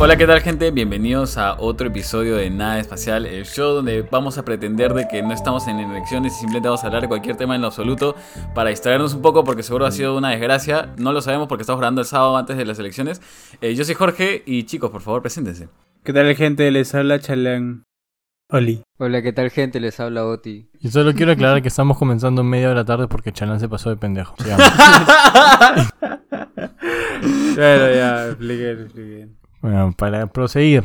Hola, ¿qué tal gente? Bienvenidos a otro episodio de Nada Espacial, el show donde vamos a pretender de que no estamos en elecciones y simplemente vamos a hablar de cualquier tema en lo absoluto para distraernos un poco porque seguro ha sido una desgracia. No lo sabemos porque estamos grabando el sábado antes de las elecciones. Eh, yo soy Jorge y chicos, por favor, preséntense. ¿Qué tal gente? Les habla Chalán. Oli. Hola, ¿qué tal gente? Les habla Oti. Y solo quiero aclarar que estamos comenzando media hora tarde porque Chalán se pasó de pendejo. Bueno, ya, expliqué, expliqué. Bueno, para proseguir.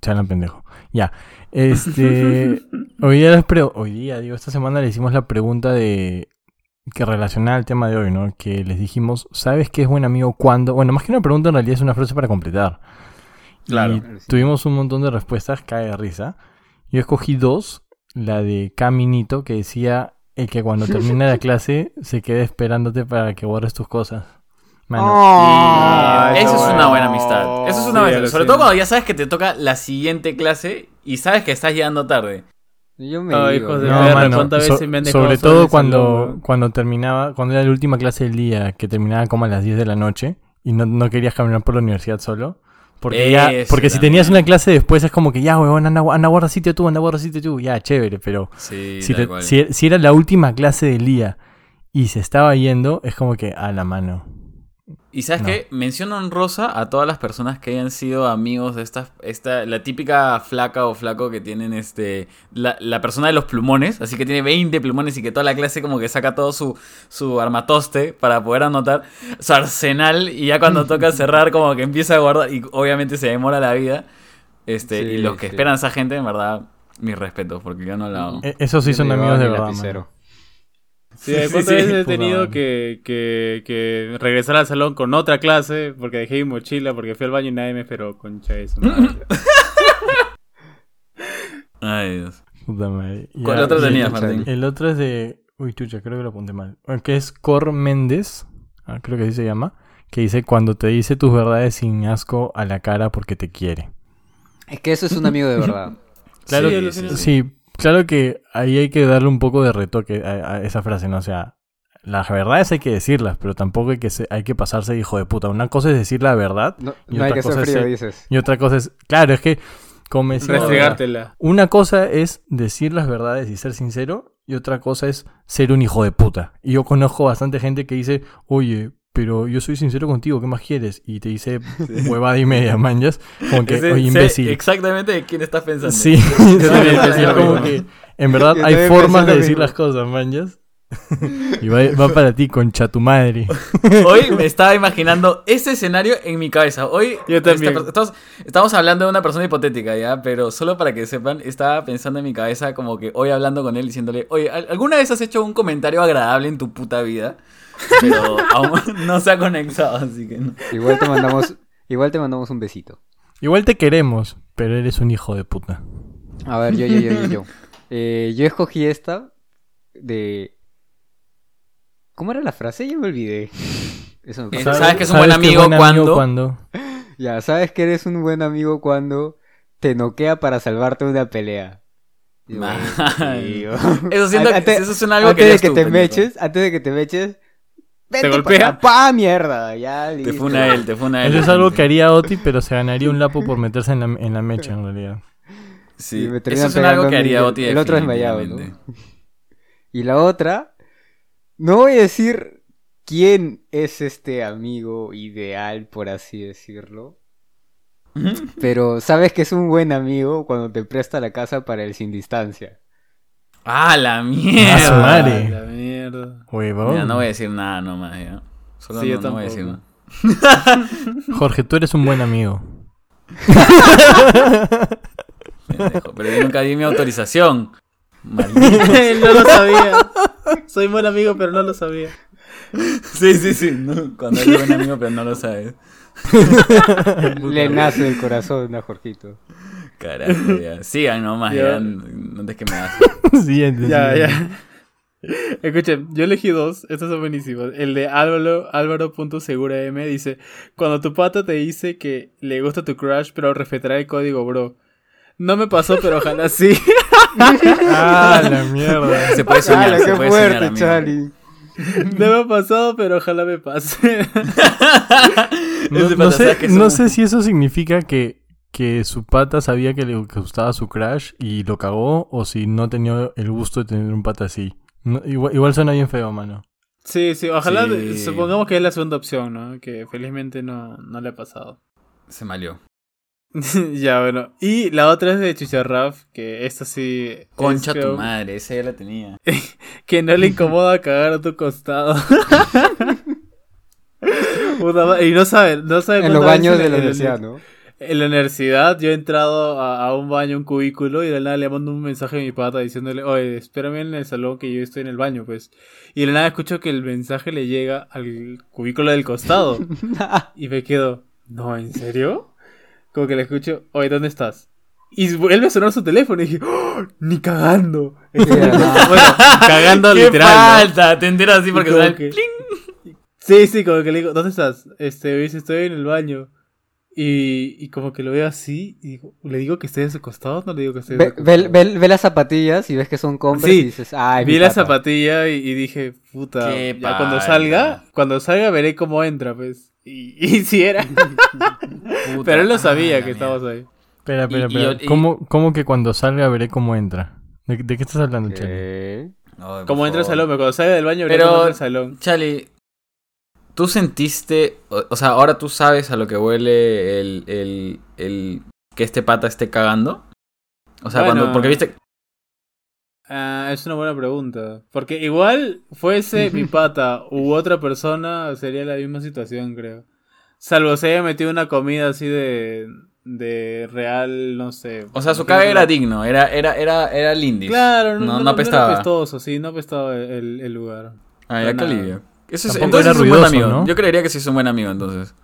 Chalán pendejo. Ya. Este. hoy día Hoy día, digo, esta semana le hicimos la pregunta de. Que relaciona al tema de hoy, ¿no? Que les dijimos, ¿sabes qué es buen amigo cuando? Bueno, más que una pregunta, en realidad es una frase para completar. Claro. Y tuvimos un montón de respuestas, cae de risa. Yo escogí dos. La de Caminito, que decía el que cuando termina la clase se quede esperándote para que borres tus cosas. Mano, Ah, Eso es una buena amistad. Eso es una Sí, buena. Sobre todo cuando ya sabes que te toca la siguiente clase y sabes que estás llegando tarde. Yo me Ay, digo, hijos de ¿no? No, perra, mano, ¿cuántas so- veces me han dejado sobre todo cuando, cuando terminaba, cuando era la última clase del día, que terminaba como a las 10 de la noche y no, no querías caminar por la universidad solo. Porque, ya, porque si tenías una clase después es como que ya, huevón, anda, anda, guarda sitio tú, anda, guarda sitio tú. Ya, chévere, pero Sí, si, tal te- cual. si, si era la última clase del día y se estaba yendo, es como que a la mano. Y sabes No. qué? Mención honrosa a todas las personas que hayan sido amigos de esta, esta la típica flaca o flaco que tienen este la, la persona de los plumones, así que tiene 20 plumones y que toda la clase como que saca todo su, su armatoste para poder anotar su arsenal y ya cuando toca cerrar como que empieza a guardar y obviamente se demora la vida. Este, y los que sí. esperan a esa gente, en verdad, mis respetos, porque yo no la hago. E- Esos sí son amigos de verdad. Sí, ¿cuántas Sí, sí. veces he Puta tenido que, que, que regresar al salón con otra clase porque dejé mi mochila, porque fui al baño y nadie me esperó, concha madre. Ay, Dios. Puta madre. Ya, ¿Cuál otro tenías, Martín? El otro es de. Uy, chucha, creo que lo apunté mal. Que es Cor Méndez, ah, creo que así se llama. Que dice: Cuando te dice tus verdades sin asco a la cara porque te quiere. Es que eso es un amigo de verdad. Claro, Sí, que- alucina. sí, claro que ahí hay que darle un poco de retoque a, a esa frase, ¿no? O sea, las verdades hay que decirlas, pero tampoco hay que, se- hay que pasarse de hijo de puta. Una cosa es decir la verdad No, Y no hay otra que cosa es frío, dices. y otra cosa es. Claro, es que. Como decía, Restregártela. Una cosa es decir las verdades y ser sincero, y otra cosa es ser un hijo de puta. Y yo conozco bastante gente que dice, oye, pero yo soy sincero contigo, ¿qué más quieres? Y te dice huevada y media, manjas. Como que, Ese- oye, sé imbécil. exactamente de quién estás pensando. Sí, lo como que en verdad Yo hay formas de decir las cosas, manjas. Y va, va para ti, concha tu madre. Hoy me estaba imaginando ese escenario en mi cabeza. Hoy Yo también. esta estamos, estamos hablando de una persona hipotética, ¿ya? Pero solo para que sepan, estaba pensando en mi cabeza como que hoy hablando con él diciéndole, oye, ¿al- ¿alguna vez has hecho un comentario agradable en tu puta vida? Pero aún no se ha conectado, así que no. Igual te mandamos, igual te mandamos un besito. Igual te queremos, pero eres un hijo de puta. A ver, yo, yo, yo, yo, yo. Eh, yo escogí esta de... ¿Cómo era la frase? Ya me olvidé. Eso me Eh, pasa. ¿Sabes que es un buen amigo cuando? cuando? Ya, sabes que eres un buen amigo cuando te noquea para salvarte de una pelea. Tío. Eso siento que Antes- eso algo antes que de que tú, te pendejo. meches, antes de que te meches, vete golpea? para pa mierda, ya Te listo. funa él, te funa él. Eso es algo que haría Oti, pero se ganaría un lapo por meterse en la, en la mecha, en realidad. Sí, Y me eso es algo que haría Oti el otro desmayado, definitivamente. Y la otra, no voy a decir quién es este amigo ideal, por así decirlo. Pero sabes que es un buen amigo cuando te presta la casa para el sin distancia. Ah, la Ah, su mierda. madre. La mierda. Huevón. Mira, no voy a decir nada nomás, ya. Solo Sí, no, yo no voy a decir nada. Jorge, tú eres un buen amigo. Pero yo nunca di mi autorización. No lo sabía. Soy buen amigo, pero no lo sabía. Sí, sí, sí. no, cuando eres buen amigo, pero no lo sabes. Le nace del corazón a Jorgito. Carajo, ya. Sigan nomás, Ya. te que me das. Siguiente. Ya, siguiente. ya. Escuchen, yo elegí dos, estos son buenísimos. El de Álvaro, Álvaro.segura M dice, cuando tu pata te dice que le gusta tu crush, pero respetará el código, bro. No me pasó, pero ojalá sí. Ah, la mierda. Se puede soñar, ¡Hala, se qué puede soñar, fuerte, amigo. Charlie! No me ha pasado, pero ojalá me pase. No, sé, no sé si eso significa que, que su pata sabía que le gustaba su crush y lo cagó o si no tenía el gusto de tener un pata así. No, igual, igual suena bien feo, mano. Sí, sí, ojalá, Sí. supongamos que es la segunda opción, ¿no? Que felizmente no, no le ha pasado. Se malió. ya, bueno. Y la otra es de Chicharraf, que esta sí... es, Concha creo, tu madre, esa ya la tenía. Que no le incomoda cagar a tu costado. Y no sabe, no sabe En los baños de la universidad, ¿no? En la universidad yo he entrado a, a un baño, un cubículo, y de la nada le mando un mensaje a mi pata diciéndole, oye, espérame en el salón que yo estoy en el baño, pues. Y de la nada escucho que el mensaje le llega al cubículo del costado. y me quedo, no, ¿en serio? Como que le escucho, oye, ¿dónde estás? Y vuelve a sonar su teléfono y dije, ¡Oh, ni cagando. bueno, cagando ¿Qué literal. ¿no? falta? Te enteras así porque el que-. Sí, sí, como que le digo, ¿dónde estás? Este, dice, estoy en el baño. Y, y como que lo veo así, y digo, ¿le digo que esté de su costado o no le digo que esté de Ve, su ve- costado? ve- ve las zapatillas y ves que son compras Sí, y dices, ay, Vi mi la pata". zapatilla y, y dije, puta, Qué ya cuando salga, cuando salga veré cómo entra, pues. Y, y si era. Puta, Pero él lo sabía que estábamos ahí. Espera, espera, espera. ¿Cómo, cómo que cuando salga veré cómo entra? ¿De, de qué estás hablando, Chale? ¿Qué? Ay, por Como entra al salón, cuando salga del baño veré Pero- cómo entra al salón. Charlie, ¿tú sentiste, o, o sea, ahora tú sabes a lo que huele el, el, el que este pata esté cagando? O sea, Bueno. cuando, porque viste, Ah, es una buena pregunta. Porque igual fuese mi pata u otra persona, sería la misma situación, creo. Salvo se haya metido una comida así de, de real, no sé. o sea, su caga era digno, era, era, era, era lindis. Claro, no, no, no, no no apestaba. era apestoso, sí, no apestaba el, el lugar. Ah, ya, nada. alivio. Eso es, Tampoco entonces era es un buen ruidoso, amigo. ¿no? Yo creería que sí es un buen amigo, entonces.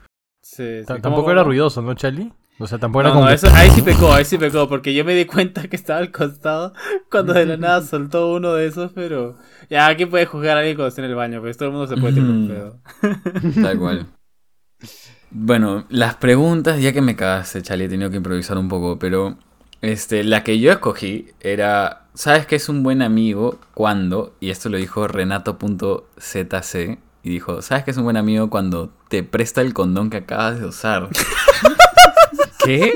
Sí, sí, T- ¿cómo, Tampoco era ruidoso, ¿no, Charlie? O sea, tampoco era No, como no, eso- ahí sí pecó, ahí sí pecó, porque yo me di cuenta que estaba al costado cuando de la nada soltó uno de esos, pero ya aquí puede juzgar a alguien cuando esté en el baño, pues todo el mundo se puede tirar un Ujú. pedo. Tal cual. Bueno, las preguntas, ya que me cagaste, Charlie, he tenido que improvisar un poco, pero este, la que yo escogí era, ¿sabes qué es un buen amigo cuando? Y esto lo dijo Renato.zc, y dijo, ¿sabes qué es un buen amigo cuando te presta el condón que acabas de usar? ¿Qué?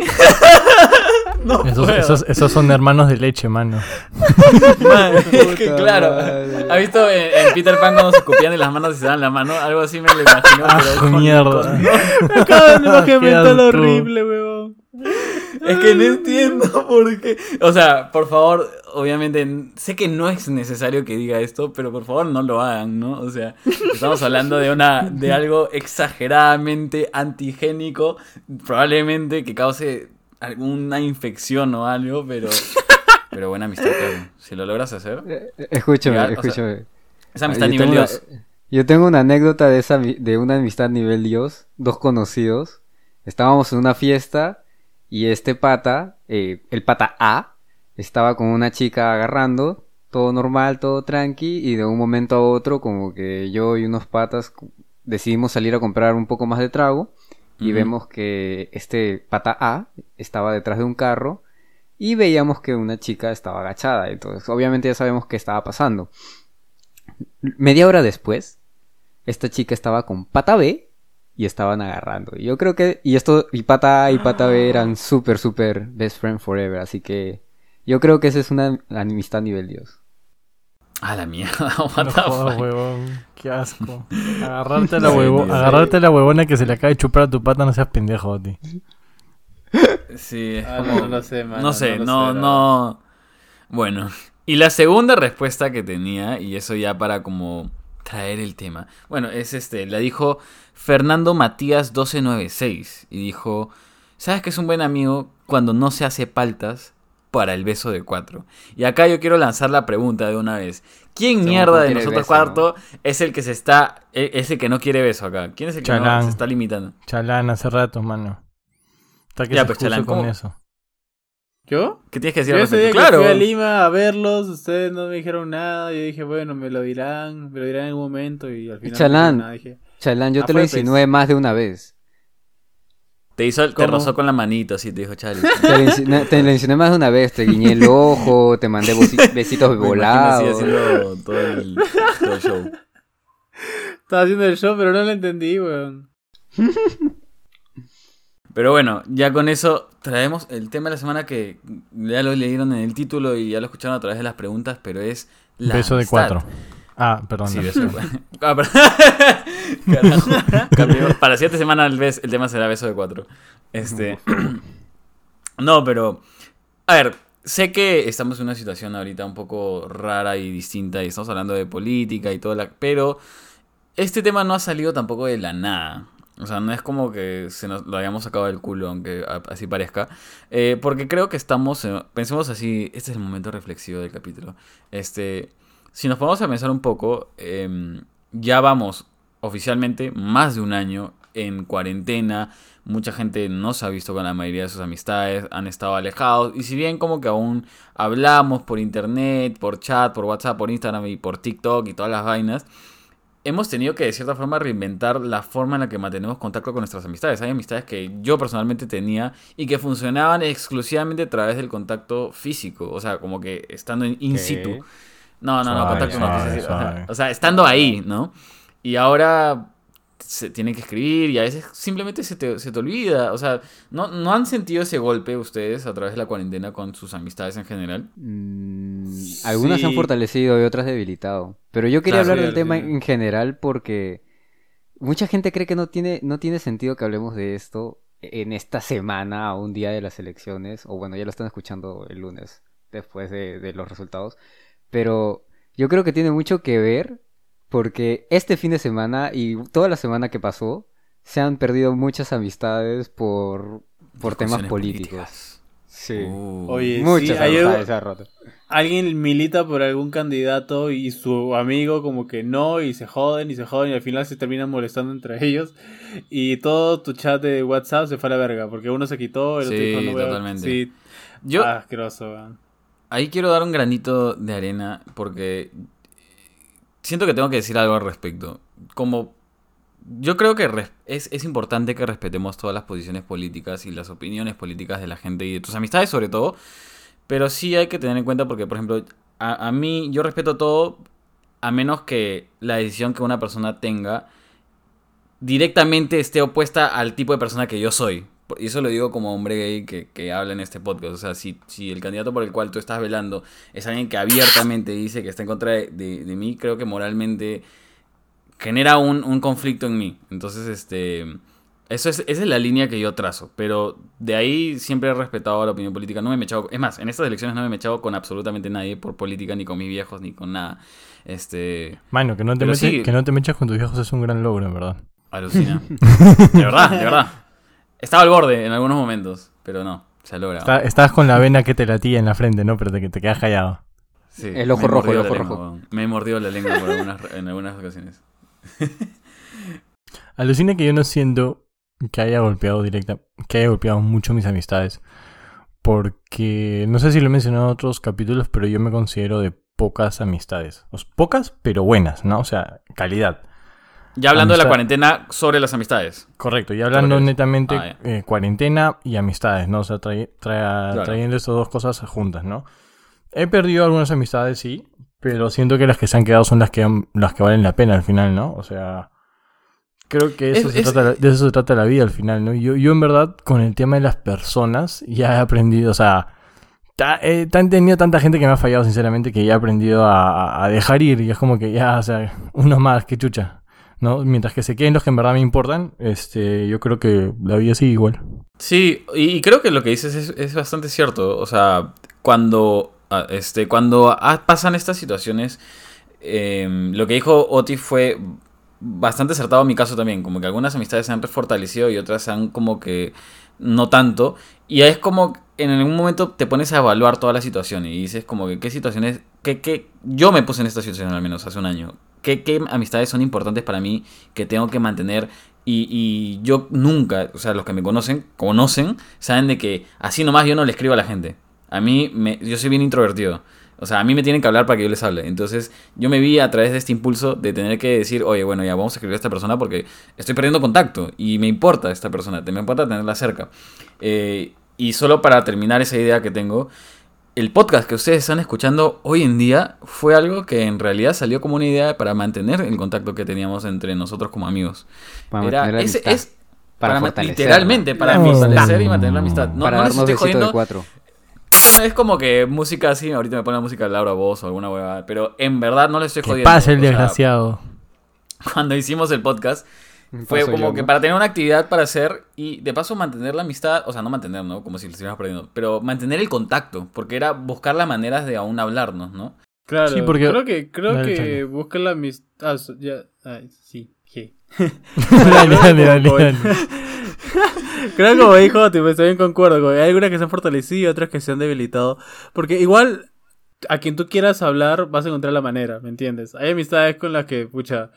no Esos, puedo. esos, esos son hermanos de leche, mano. Man, es que Puta claro, madre. ¿has visto en, en Peter Pan cuando se escupían en las manos y se dan la mano? Algo así me lo imagino, pero con- mierda. Acabo de mental asco. horrible, weón. Es que no entiendo por qué. O sea, por favor, obviamente, sé que no es necesario que diga esto, pero por favor no lo hagan, ¿no? O sea, estamos hablando de una de algo exageradamente antigénico, probablemente que cause alguna infección o algo, pero pero buena amistad, claro. Si lo logras hacer, Eh, eh, Escúchame, sea, escúchame. esa amistad yo, nivel una, Dios. yo tengo una anécdota de, esa, de una amistad nivel Dios, dos conocidos. Estábamos en una fiesta y este pata, eh, el pata A, estaba con una chica agarrando, todo normal, todo tranqui, y de un momento a otro como que yo y unos patas decidimos salir a comprar un poco más de trago y vemos que este pata A estaba detrás de un carro y veíamos que una chica estaba agachada, entonces obviamente ya sabemos qué estaba pasando. Media hora después, esta chica estaba con pata B y estaban agarrando. Y Yo creo que, y esto, y pata A y pata B eran súper, súper best friend forever, así que yo creo que esa es una amistad nivel Dios. A la mierda, what No the jodas, fuck. huevón. Qué asco. Agarrarte a la, Sí, huevo, sí. agarrarte a la huevona que se le acaba de chupar a tu pata, no seas pendejo, ti. Sí, es Ah, no, no lo sé, mano, No sé, no no, lo sé, no. Bueno, y la segunda respuesta que tenía, y eso ya para como traer el tema. Bueno, es este, la dijo Fernando Matías 1296 y dijo, ¿sabes que es un buen amigo cuando no se hace paltas para el beso de cuatro? Y acá yo quiero lanzar la pregunta de una vez. ¿Quién Según mierda de nosotros beso, cuarto es el que se está, e- es el que no quiere beso acá? ¿Quién es el que no se está limitando? Chalán, hace rato, mano. Está que Ya, se pues, Chalán, con ¿cómo? eso. ¿Yo? ¿Qué tienes que decir Yo ese día que fui a Claro. Lima a verlos, ustedes no me dijeron nada. Yo dije, bueno, me lo dirán, me lo dirán en un momento. Y al final. no Chalán. nada, dije, Chalán, yo Ah, te lo pues. insinué más de una vez. Te hizo, te ¿Cómo? rozó con la manito, así te dijo Charlie. Te lo, insinué, te lo insinué más de una vez, te guiñé el ojo, te mandé besitos volados. así haciendo todo el, todo el show. Estaba haciendo el show, pero no lo entendí, weón. Pero bueno, ya con eso traemos el tema de la semana que ya lo leyeron en el título y ya lo escucharon a través de las preguntas, pero es la Beso de cuatro. Ah, perdón. Sí, beso. Ah. Para la siguiente semana el, bes- el tema será beso de cuatro. Este. No, pero. A ver, sé que estamos en una situación ahorita un poco rara y distinta y estamos hablando de política y todo la. Pero este tema no ha salido tampoco de la nada. O sea, no es como que se nos lo hayamos sacado del culo, aunque así parezca. Eh, porque creo que estamos. en- pensemos así. Este es el momento reflexivo del capítulo. Este. Si nos ponemos a pensar un poco, em, ya vamos oficialmente más de un año en cuarentena. Mucha gente no se ha visto con la mayoría de sus amistades, han estado alejados. Y si bien como que aún hablamos por internet, por chat, por WhatsApp, por Instagram y por TikTok y todas las vainas, hemos tenido que de cierta forma reinventar la forma en la que mantenemos contacto con nuestras amistades. Hay amistades que yo personalmente tenía y que funcionaban exclusivamente a través del contacto físico. O sea, como que estando in situ. No, no, no, Suave, contacto no suave, quise decir, o sea, suave. O sea, estando ahí, ¿no? Y ahora se tienen que escribir y a veces simplemente se te, se te olvida. O sea, ¿no, ¿no han sentido ese golpe ustedes a través de la cuarentena con sus amistades en general? Mm, algunas se han fortalecido y otras debilitado. Pero yo quería Claro. hablar del tema en general porque mucha gente cree que no tiene, no tiene sentido que hablemos de esto en esta semana, a un día de las elecciones, o bueno, ya lo están escuchando el lunes, después de, de los resultados. Pero yo creo que tiene mucho que ver porque este fin de semana y toda la semana que pasó, se han perdido muchas amistades por, por temas políticos. Sí. Uh. Oye, Muchas sí, ayer amistades se han roto. alguien milita por algún candidato y su amigo como que no y se joden y se joden y al final se terminan molestando entre ellos y todo tu chat de WhatsApp se fue a la verga porque uno se quitó, el otro Sí, dijo no voy a-". totalmente. Sí, Yo, ah, asqueroso, weón. Ahí quiero dar un granito de arena porque siento que tengo que decir algo al respecto. Como yo creo que es, es importante que respetemos todas las posiciones políticas y las opiniones políticas de la gente y de tus amistades sobre todo, pero sí hay que tener en cuenta porque, por ejemplo, a, a mí yo respeto todo a menos que la decisión que una persona tenga directamente esté opuesta al tipo de persona que yo soy. Y eso lo digo como hombre gay que, que habla en este podcast. O sea, si, si el candidato por el cual tú estás velando es alguien que abiertamente dice que está en contra de, de- de mí, creo que moralmente genera un, un conflicto en mí. Entonces, este... Eso es, esa es la línea que yo trazo. Pero de ahí siempre he respetado la opinión política. No me he mechado. Es más, en estas elecciones no me he mechado con absolutamente nadie por política, ni con mis viejos, ni con nada. Este. Mano, que no, te sí. que no te mechas con tus viejos es un gran logro, en verdad. Alucina. de verdad, de verdad. Estaba al borde en algunos momentos, pero no, se ha logrado. Está- estás con la vena que te latía en la frente, ¿no? Pero te, te quedas callado. Sí, El ojo rojo, el ojo rojo. lengua. Me he mordido la lengua por algunas, en algunas ocasiones. Alucina que yo no siento que haya golpeado directa, que haya golpeado mucho mis amistades. Porque no sé si lo he mencionado en otros capítulos, pero yo me considero de pocas amistades. O sea, pocas, pero buenas, ¿no? O sea, calidad. Ya hablando de la cuarentena sobre las amistades. Correcto, y hablando netamente Ah, eh, cuarentena y amistades, ¿no? O sea, trae- trae- Claro. trayendo estas dos cosas juntas, ¿no? He perdido algunas amistades, sí, pero siento que las que se han quedado son las que, las que valen la pena al final, ¿no? O sea, creo que eso Es- se es- trata, de eso se trata la vida al final, ¿no? Yo, yo en verdad, con el tema de las personas, ya he aprendido, o sea, he tenido tanta gente que me ha fallado, sinceramente, que ya he aprendido a, a- dejar ir, y es como que ya, o sea, uno más, que chucha. ¿No? Mientras que se queden los que en verdad me importan, este, yo creo que la vida sigue igual. Sí, y, creo que lo que dices es, bastante cierto. O sea, cuando, ah, este, cuando pasan estas situaciones, eh, lo que dijo Oti fue bastante acertado en mi caso también. Como que algunas amistades se han fortalecido y otras se han como que no tanto. Y es como en algún momento te pones a evaluar toda la situación y dices como que qué situaciones, qué, qué, yo me puse en esta situación al menos hace un año. ¿Qué, qué amistades son importantes para mí que tengo que mantener? Y, y yo nunca, o sea, los que me conocen, conocen, saben de que así nomás yo no le escribo a la gente. A mí, me, yo soy bien introvertido. O sea, a mí me tienen que hablar para que yo les hable. Entonces, yo me vi a través de este impulso de tener que decir, oye, bueno, ya vamos a escribir a esta persona porque estoy perdiendo contacto y me importa esta persona, me importa tenerla cerca. Eh, y solo para terminar esa idea que tengo, el podcast que ustedes están escuchando hoy en día fue algo que en realidad salió como una idea para mantener el contacto que teníamos entre nosotros como amigos. Para Era- la amistad. es Para literalmente para No. fortalecer y mantener la amistad. No, para no les darnos estoy besitos de jodiendo. cuatro. No es como que música así, ahorita me pone la música de Laura Voz o alguna huevada, pero en verdad no le estoy jodiendo. pase el O sea, desgraciado. cuando hicimos el podcast, fue como yo, que para tener una actividad para hacer y de paso mantener la amistad, o sea, no mantener, ¿no? Como si lo estuviéramos perdiendo, pero mantener el contacto, porque era buscar las maneras de aún hablarnos, ¿no? Claro, Sí, porque- creo que, creo Dale, que busca la amistad. Ah, ya, sí, sí. dale, dale, dale, dale. Creo que como dijo, tipo, estoy en concuerdo. Hay algunas que se han fortalecido y otras que se han debilitado. Porque igual, a quien tú quieras hablar, vas a encontrar la manera, ¿me entiendes? Hay amistades con las que, pucha,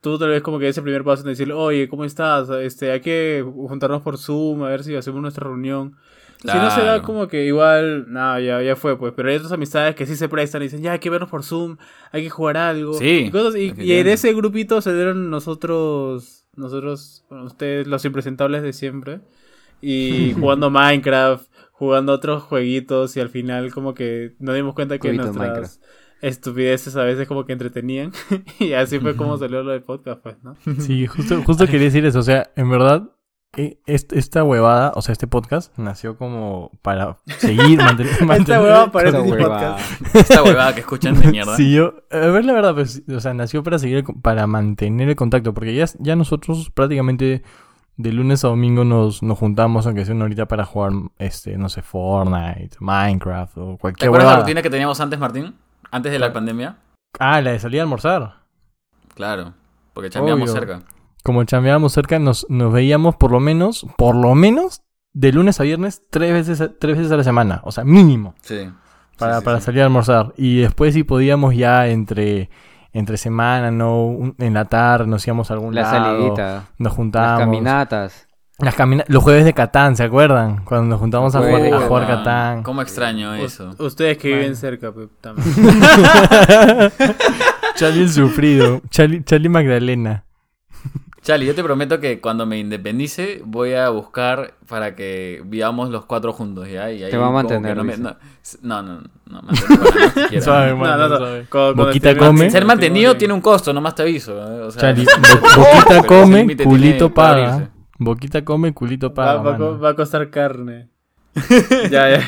tú tal vez como que ese primer paso en decirle, oye, ¿cómo estás? Este, hay que juntarnos por Zoom, a ver si hacemos nuestra reunión. Si no se da como que igual, nada, ya, ya fue, pues. Pero hay otras amistades que sí se prestan y dicen, ya hay que vernos por Zoom, hay que jugar algo. Sí, Y, cosas- y- y en ese grupito se dieron nosotros, nosotros, bueno, ustedes, los impresentables de siempre. Y jugando Minecraft, jugando otros jueguitos y al final como que nos dimos cuenta que nuestras Minecraft. estupideces a veces como que entretenían. y así fue como salió lo del podcast, pues, ¿no? Sí, justo, justo quería decir eso. O sea, en verdad, esta huevada, o sea, este podcast nació como para seguir mantener. Esta mantener- hueva parece Esa un hueva. podcast. Esta huevada que escuchan de mierda. Sí, yo, a ver la verdad, pues, o sea, nació para seguir, para mantener el contacto, porque ya, ya nosotros prácticamente de lunes a domingo nos, nos juntamos, aunque sea una horita para jugar, este, no sé, Fortnite, Minecraft o ¿Te cualquier acuerdas la huevada. rutina que teníamos antes, Martín? Antes de la pandemia. Ah, la de salir a almorzar. Claro, porque chambeamos cerca. Como chambeábamos cerca, nos, nos veíamos por lo menos, por lo menos, de lunes a viernes, tres veces, a- tres veces a la semana, o sea, mínimo. Sí. para, Sí, sí, para sí. salir a almorzar. Y después si podíamos ya entre, entre semana, ¿no? Un- en la tarde nos íbamos a algún La lado. salidita. Nos Las juntábamos. caminatas. Las camina- los jueves de Catán, ¿se acuerdan? Cuando nos juntamos a jugar, a jugar Catán. ¿Cómo extraño eso? ustedes que Bueno. viven cerca, pues, también. Charlie el sufrido. Charlie, Charlie Magdalena. Chali, yo te prometo que cuando me independice voy a buscar para que vivamos los cuatro juntos, ¿ya? Y ahí Te va a mantener, no, me- no, no, no, no, mantener. Suave, No, mano, no. Cuando- Boquita come. Ser mantenido tiene un costo, nomás te aviso. ¿eh? O sea, Charlie, bo- boquita come, culito paga. Boquita come, culito Va, paga. va a co- mano. va a costar carne. ya, ya.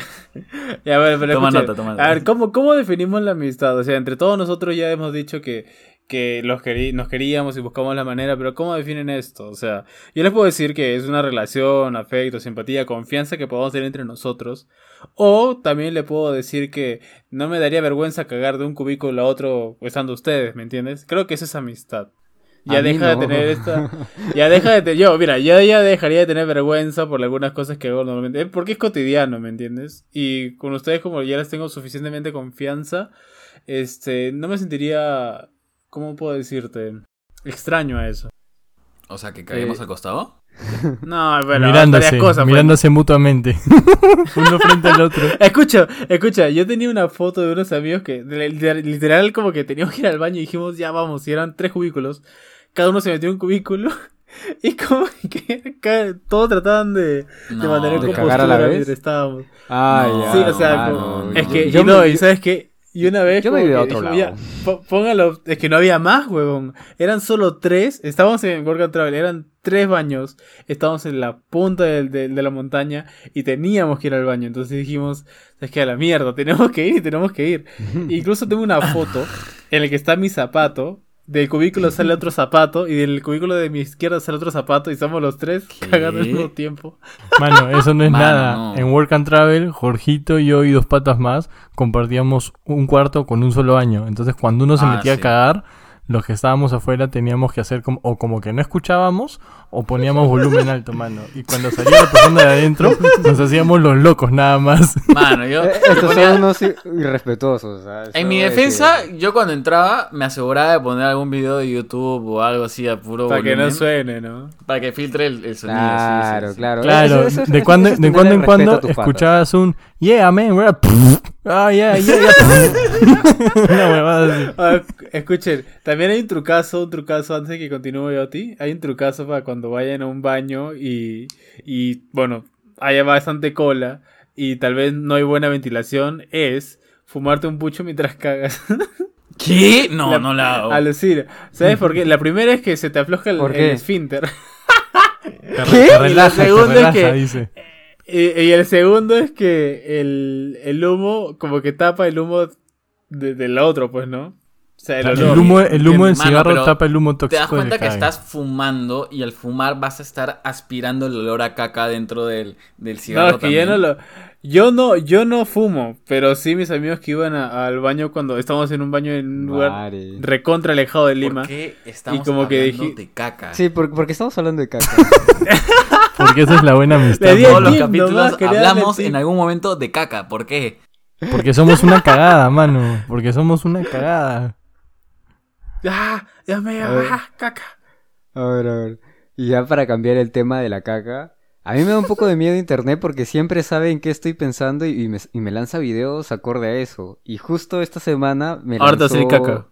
Ya, bueno, pero Toma nota, toma nota. A ver, ¿cómo, ¿cómo definimos la amistad? O sea, entre todos nosotros ya hemos dicho que, que los nos queríamos y buscamos la manera, pero ¿cómo definen esto? O sea, yo les puedo decir que es una relación, afecto, simpatía, confianza que podemos tener entre nosotros. O también le puedo decir que no me daría vergüenza cagar de un cubículo a otro estando ustedes, ¿me entiendes? Creo que esa es amistad. Ya A deja de tener esta. Ya deja de tener. Yo, mira, yo ya dejaría de tener vergüenza por algunas cosas que hago normalmente. eh, Porque es cotidiano, ¿me entiendes? Y con ustedes, como ya les tengo suficientemente confianza, este. No me sentiría. ¿Cómo puedo decirte? Extraño a eso. O sea, que caemos Eh, al costado. No, bueno, mirándose, varias cosas. pues. mirándose mutuamente. Uno frente al otro. Escucha, escucha, yo tenía una foto de unos amigos que literal como que teníamos que ir al baño y dijimos, ya vamos, y eran tres cubículos. Cada uno se metió en un cubículo y como que todos trataban de, mantener ¿De compostura cagar a la vez? mientras estábamos. Ah, No, ya. Sí, o sea, como- no, es que, yo y no, me- y sabes qué, y una vez yo me iba a otro lado. ya, póngalo, es que no había más, huevón. Eran solo tres, estábamos en Work and Travel, eran tres baños, estábamos en la punta de, la montaña y teníamos que ir al baño. Entonces dijimos, es que a la mierda, tenemos que ir y tenemos que ir. Incluso tengo una foto en la que está mi zapato. Del cubículo sale otro zapato y del cubículo de mi izquierda sale otro zapato y estamos los tres cagando al mismo tiempo. Mano, eso no es Mano, nada. no. En Work and Travel, Jorgito, yo y dos patas más compartíamos un cuarto con un solo baño. Entonces, cuando uno se Ah, metía sí. a cagar, los que estábamos afuera teníamos que hacer como, o como que no escuchábamos o poníamos volumen alto, mano. Y cuando salía la persona de adentro, nos hacíamos los locos nada más. Mano, yo. Eh, Estos ponía- son unos ir- irrespetuosos. eso En mi defensa, que- yo cuando entraba me aseguraba de poner algún video de YouTube o algo así a puro Para que no suene, ¿no? Para que filtre el, el sonido. sí, sí, Claro, sí. claro. Claro, Eso- eso es- de eso cuando, es de cuando en cuando escuchabas un Yeah, man, we're a-" Ah, huevada así. Ah, escuchen, también hay un trucazo, un trucazo antes de que continúe Yoti. Hay un trucazo para cuando vayan a un baño y, y bueno, haya bastante cola. y tal vez no hay buena ventilación es fumarte un pucho mientras cagas. ¿Qué? No, La- no la hago. Alucina. ¿Sabes por qué? La primera es que se te afloja el, esfínter. Te, ¿Qué? te Y la te segunda es que- dice. Y, y el segundo es que el, el humo como que tapa el humo de- del otro, pues, ¿no? O sea, el El olor. humo, el humo del cigarro tapa el humo Te tóxico das cuenta que estás fumando y al fumar vas a estar aspirando el olor a caca dentro del, del No, cigarro. es que yo no también. lo... Yo no, yo no fumo, pero sí mis amigos que iban a- al baño cuando estábamos en un baño en un lugar Mare. recontra alejado de Lima. ¿Por qué estamos como que hablando dije- de caca? Sí, por- porque estamos hablando de caca. Porque esa es la buena amistad. Todos los capítulos hablamos en algún momento de caca. ¿Por qué? Porque somos una cagada, mano. Porque somos una cagada. ¡Ah! ¡Ya me ver. ah, caca! A ver, a ver. Y ya para cambiar el tema de la caca. A mí me da un poco de miedo internet porque siempre sabe en qué estoy pensando y, y me, y me lanza videos acorde a eso. Y justo esta semana me lanzó... Ahora te caca.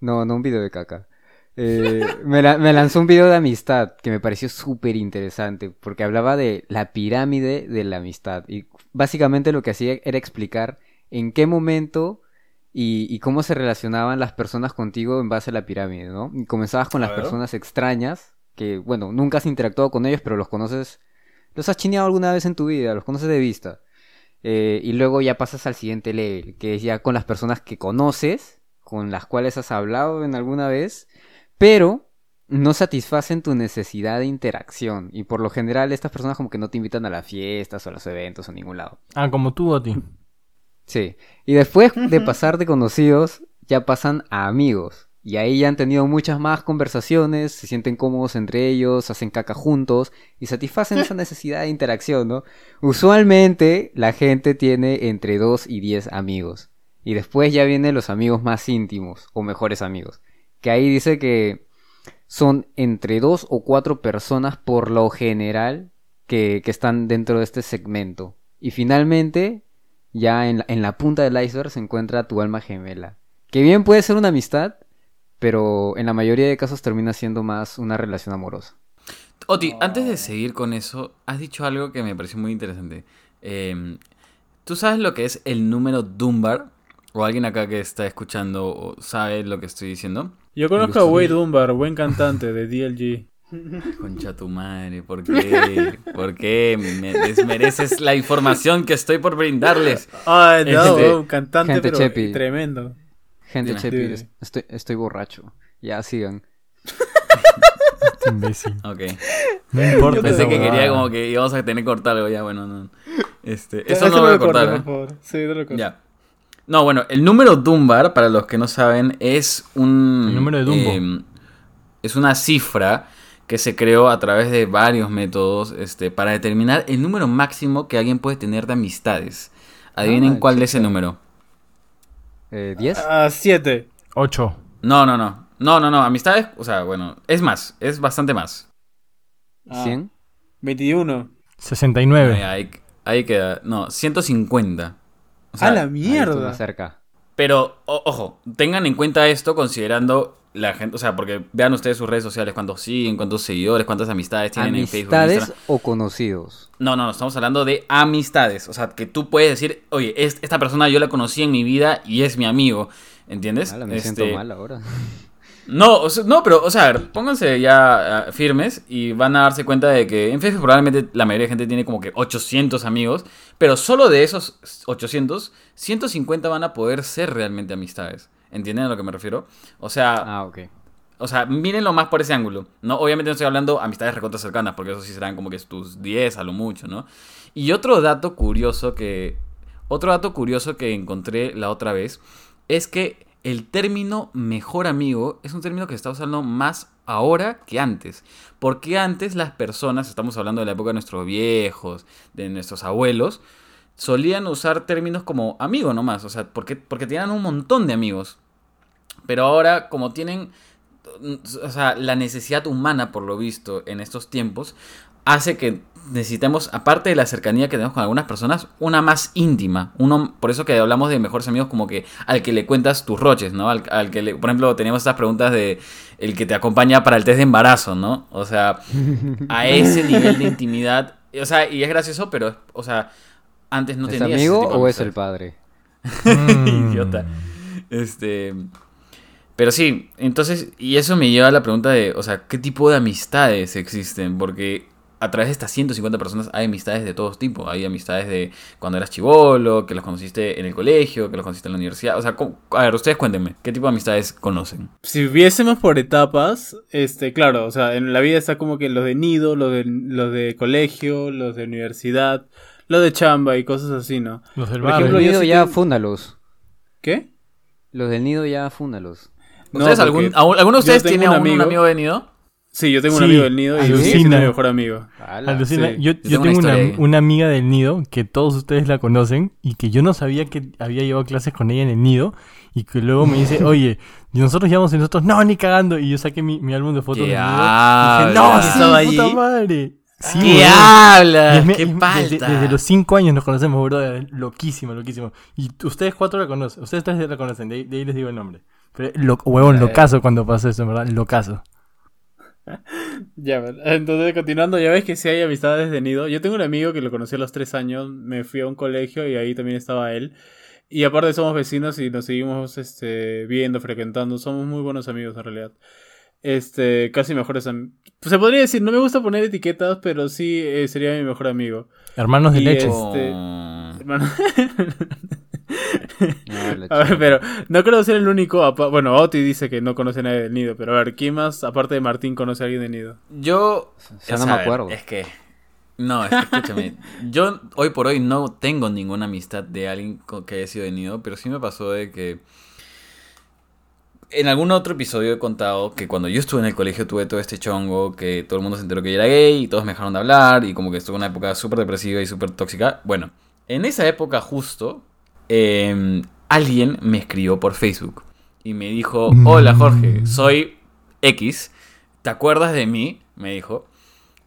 No, no un video de caca. Eh, me, la- me lanzó un video de amistad que me pareció súper interesante porque hablaba de la pirámide de la amistad y básicamente lo que hacía era explicar en qué momento y, y cómo se relacionaban las personas contigo en base a la pirámide, ¿no? Y comenzabas con las personas extrañas que, bueno, nunca has interactuado con ellos, pero los conoces, los has chineado alguna vez en tu vida, los conoces de vista. Eh, y luego ya pasas al siguiente level, que es ya con las personas que conoces, con las cuales has hablado en alguna vez, pero no satisfacen tu necesidad de interacción. Y por lo general estas personas como que no te invitan a las fiestas o a los eventos o a ningún lado. Ah, como tú, Oti. Sí. Y después de pasar de conocidos, ya pasan a amigos. Y ahí ya han tenido muchas más conversaciones, se sienten cómodos entre ellos, hacen caca juntos y satisfacen esa necesidad de interacción, ¿no? Usualmente la gente tiene entre 2 y 10 amigos. Y después ya vienen los amigos más íntimos o mejores amigos. Que ahí dice que son entre 2 o 4 personas por lo general que, que están dentro de este segmento. Y finalmente ya en la, en la punta del iceberg se encuentra tu alma gemela. Que bien puede ser una amistad, pero en la mayoría de casos termina siendo más una relación amorosa. Oti, antes de seguir con eso, has dicho algo que me pareció muy interesante. Eh, ¿Tú sabes lo que es el número Dunbar? ¿O alguien acá que está escuchando sabe lo que estoy diciendo? Yo conozco a Wade Dunbar, buen cantante de DLG. Concha tu madre, ¿por qué? ¿Por qué me desmereces la información que estoy por brindarles? Ay, no, Este, un cantante, gente pero chepi. tremendo. Gente, Dime. Chepi, estoy, estoy borracho. Ya sigan. Este imbécil. Ok. No importa. Pensé que quería como que íbamos a tener que cortar algo ya, bueno, no. Este, eso no lo voy a corto, cortar, por ¿eh? favor. Sí, no lo corto. Ya. No, bueno, el número Dunbar, para los que no saben, es un... El número de Dumbo. eh, es una cifra que se creó a través de varios métodos este, para determinar el número máximo que alguien puede tener de amistades. Adivinen Ah, cuál es ese chica. número. Eh, ¿Diez? Ah, siete. Ocho. No, no, no. No, no, no. Amistades, o sea, bueno, es más, es bastante más. Ah, ¿Cien? 21. 69. Ahí, ahí- ahí queda. No, 150. O sea, ¡A la mierda! más cerca. Pero, o- ojo, tengan en cuenta esto considerando la gente, o sea, porque vean ustedes sus redes sociales, cuántos siguen, cuántos seguidores, cuántas amistades tienen en Facebook. ¿Amistades Instagram. o conocidos? No, no, no, estamos hablando de amistades. O sea, que tú puedes decir, oye, es- esta persona yo la conocí en mi vida y es mi amigo. ¿Entiendes? Ala, me Este, siento mal ahora. No, o sea, no, pero, o sea, a ver, pónganse ya ah, firmes y van a darse cuenta de que en Facebook probablemente la mayoría de gente tiene como que 800 amigos, pero solo de esos 800, 150 van a poder ser realmente amistades. ¿Entienden a lo que me refiero? O sea, Ah, ok. o sea, mírenlo más por ese ángulo. No, obviamente no estoy hablando amistades recontas cercanas, porque eso sí serán como que tus 10 a lo mucho, ¿no? Y otro dato curioso que. Otro dato curioso que encontré la otra vez es que el término mejor amigo es un término que se está usando más ahora que antes. Porque antes las personas, estamos hablando de la época de nuestros viejos, de nuestros abuelos, solían usar términos como amigo nomás. O sea, porque, porque tenían un montón de amigos. Pero ahora, como tienen o sea, la necesidad humana, por lo visto, en estos tiempos, hace que necesitemos, aparte de la cercanía que tenemos con algunas personas, una más íntima. Uno, por eso que hablamos de mejores amigos como que al que le cuentas tus roches, ¿no? Al, al que le, por ejemplo, teníamos estas preguntas de el que te acompaña para el test de embarazo, ¿no? O sea, a ese nivel de intimidad. O sea, y es gracioso, pero, o sea, Antes no ¿Es tenía ese amigo tipo de o es el padre? Mm. Idiota. Este. Pero sí, entonces, y eso me lleva a la pregunta de, o sea, ¿qué tipo de amistades existen? Porque a través de estas 150 personas hay amistades de todos tipos. Hay amistades de cuando eras chivolo, que los conociste en el colegio, que los conociste en la universidad. O sea, ¿cómo- a ver, ustedes cuéntenme, ¿qué tipo de amistades conocen? Si viésemos por etapas, este, claro, o sea, en la vida está como que los de nido, los de, los de colegio, los de universidad, los de chamba y cosas así, ¿no? Los del Por ejemplo, Los del yo nido sí ya tengo- fúndalos. ¿Qué? Los del nido ya fúndalos. No, ¿Ustedes porque algún, ¿Alguno de ustedes tiene un a un amigo- amigo venido? Sí, yo tengo un Sí, amigo del nido y siendo mi mejor amigo. Ala. Alucina, sí. Yo, Yo yo tengo una tengo una, historia ahí. una amiga del nido que todos ustedes la conocen y que yo no sabía que había llevado clases con ella en el nido y que luego me dice, oye, y nosotros llevamos y nosotros, no, ni cagando. Y yo saqué mi, mi álbum de fotos ¿Qué del nido y dije, no, sí, puta madre. Sí, ¿Qué hablas? Es- ¡Qué es- falta! Desde, desde los 5 años nos conocemos, bro. Loquísimo, loquísimo. Y ustedes cuatro la conocen. Ustedes tres la conocen. De ahí, de ahí les digo el nombre. Pero, lo, huevón, lo caso cuando pasa eso, verdad. Lo caso. Ya, entonces continuando, ya ves que sí hay amistades de nido. Yo tengo un amigo que lo conocí a los tres años, me fui a un colegio y ahí también estaba él. Y aparte somos vecinos y nos seguimos este, viendo, frecuentando. Somos muy buenos amigos en realidad. Este, casi mejores amigos. Se podría decir, no me gusta poner etiquetas, pero sí eh, sería mi mejor amigo. Hermanos de Y leche. es- Oh. Hermano. Ah, la A ver, pero no creo ser el único. Bueno, Oti dice que no conoce a nadie del nido, pero a ver, ¿quién más, aparte de Martín, conoce a alguien del nido? Yo. O sea, o no me acuerdo. Es que. No, es que escúchame. yo hoy por hoy no tengo ninguna amistad de alguien que haya sido de nido, pero sí me pasó de que. En algún otro episodio he contado que cuando yo estuve en el colegio tuve todo este chongo, que todo el mundo se enteró que yo era gay y todos me dejaron de hablar y como que estuve en una época súper depresiva y súper tóxica. Bueno, en esa época justo, eh, alguien me escribió por Facebook y me dijo, hola Jorge, soy X, ¿te acuerdas de mí? Me dijo.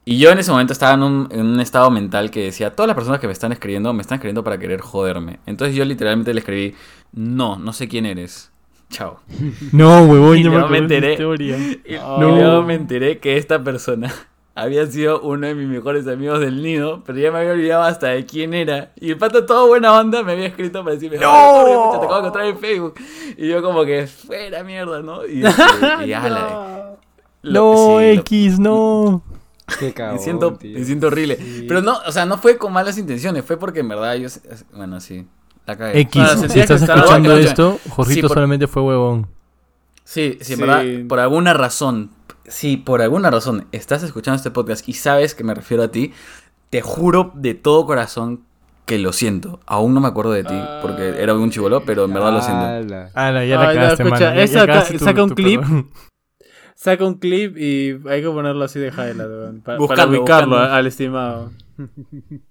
Y yo en ese momento estaba en un, en un estado mental que decía, todas las personas que me están escribiendo, me están escribiendo para querer joderme. Entonces yo literalmente le escribí, no, no sé quién eres. Chao. No, huevón, Y yo me luego enteré. historia. Y luego me enteré que esta persona había sido uno de mis mejores amigos del nido, pero ya me había olvidado hasta de quién era. Y el pato, todo buena onda, me había escrito para decirme, ¡No! Te acabo de encontrar en Facebook. Y yo como que, fuera mierda, ¿no? Y, este, y ala, lo- No, sí, lo- X, no. Qué me cagón, siento, tío. me siento horrible. Sí. Pero no, o sea, no fue con malas intenciones, fue porque en verdad yo... Bueno, sí, la cagué. X, si estás escuchando esto, Jorgito Sí, por- solamente fue huevón. Sí, sí, en Sí. verdad, por alguna razón, sí, por alguna razón estás escuchando este podcast y sabes que me refiero a ti, te juro de todo corazón que lo siento. Aún no me acuerdo de ti porque era un chivolo, pero en verdad lo siento. Ala. Ah, no, ya la Ay, no, cagaste, escucha, mano. Ya- esa ya ca- cagaste tu- saca un clip. perdón. Saca un clip y hay que ponerlo así de highlight, para Buscarlo, ubicarlo buscarlo. al estimado.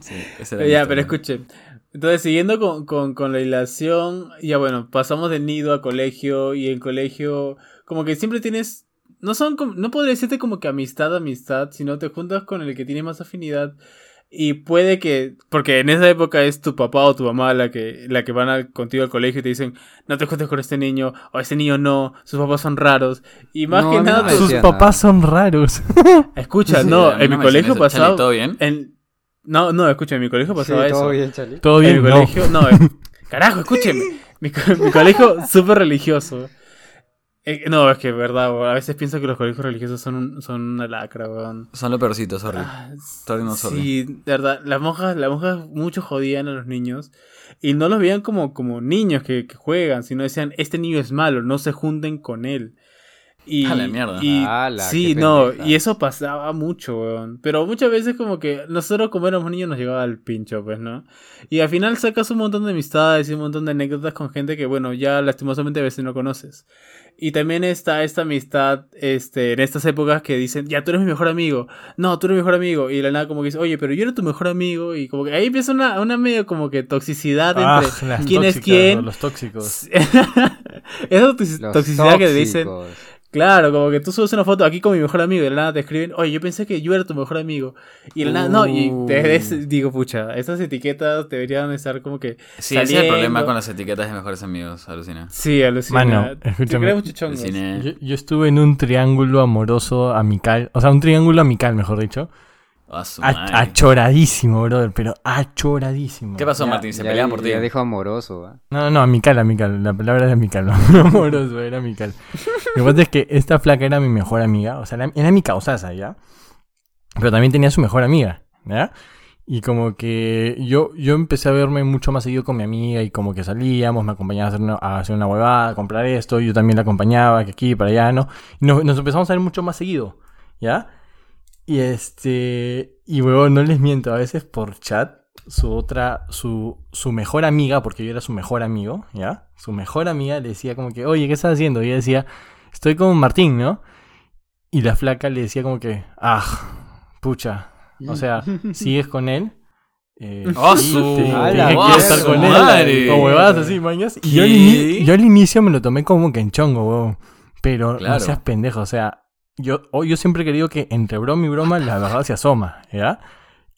Sí, esa era mi Ya, pero escuche. Entonces, siguiendo con, con, con la hilación, ya bueno, pasamos de nido a colegio y en colegio, como que siempre tienes, no son, como- no podría decirte como que amistad, amistad, sino te juntas con el que tiene más afinidad y puede que, porque en esa época es tu papá o tu mamá la que, la que van al- contigo al colegio y te dicen, no te juntes con este niño, o este niño no, sus papás son raros, y más No, que no nada, pues, Sus papás son raros. escucha, Sí, no, en no mi colegio eso. pasaba, Chale, ¿todo bien? en, no, no, escucha, en mi colegio pasaba Sí, eso. todo bien, Charlie. Todo bien, En mi no. colegio, no, carajo, escúcheme. Mi, co- mi colegio súper religioso. Eh, no, es que verdad, weón, a veces pienso que los colegios religiosos son, un- son una lacra, weón. Son lo peorcito, sorry. Ah, Sorry, no sorry. Sí, de verdad, las monjas, las monjas mucho jodían a los niños y no los veían como, como niños que, que juegan, sino decían, este niño es malo, no se junten con él. Y, A la mierda. y- Ala, sí, qué no, pendeja. y eso pasaba mucho, weón. Pero muchas veces como que nosotros como éramos niños nos llegaba al pincho, pues, ¿no? Y al final sacas un montón de amistades y un montón de anécdotas con gente que, bueno, ya lastimosamente a veces no conoces. Y también está esta amistad, este, en estas épocas que dicen, ya tú eres mi mejor amigo, no, tú eres mi mejor amigo, y de la nada como que dice, oye, pero yo era tu mejor amigo, y como que ahí empieza una, una medio como que toxicidad Ah, entre quién es tóxicas, quién. Los tóxicos. Esa toxicidad que te dicen, tóxicos. Claro, como que tú subes una foto aquí con mi mejor amigo y de la nada te escriben, oye, yo pensé que yo era tu mejor amigo. Y de la nada, no, y te Uh. des- digo, pucha, estas etiquetas deberían estar como que. Sí, ese es el problema saliendo. con las etiquetas de mejores amigos, alucina. Sí, alucina. Mano, escúchame. Aluciné. Yo, yo estuve en un triángulo amoroso amical, o sea, un triángulo amical, mejor dicho, A achoradísimo, brother, pero achoradísimo. ¿Qué pasó, Ya- Martín? Se pelean por ti. Ya dijo amoroso, ¿ah? No, no, no, amical, amical. La palabra era amical, no amoroso, era amical. Lo que pasa es que esta flaca era mi mejor amiga, o sea, era, era mi causasa, ¿ya? Pero también tenía su mejor amiga, ¿ya? Y como que yo, yo empecé a verme mucho más seguido con mi amiga y como que salíamos, me acompañaba a hacer una, a hacer una huevada, a comprar esto, yo también la acompañaba, que aquí, para allá, ¿no? Y nos, nos empezamos a ver mucho más seguido, ¿ya? Y este, y huevón, no les miento, a veces por chat, su otra, su, su mejor amiga, porque yo era su mejor amigo, ¿ya? Su mejor amiga le decía como que, oye, ¿qué estás haciendo? Y ella decía, estoy con Martín, ¿no? Y la flaca le decía como que, ah, pucha, o sea, sigues con él. Eh, ¡Ah, sí, su- te- te ¡A dije la que quiero estar con él. O huevadas así, mañas. Y yo al, inicio me lo tomé como que en chongo, weón. Pero Claro. no seas pendejo, o sea, yo, o- yo siempre he querido que entre broma y broma la verdad se asoma, ¿ya?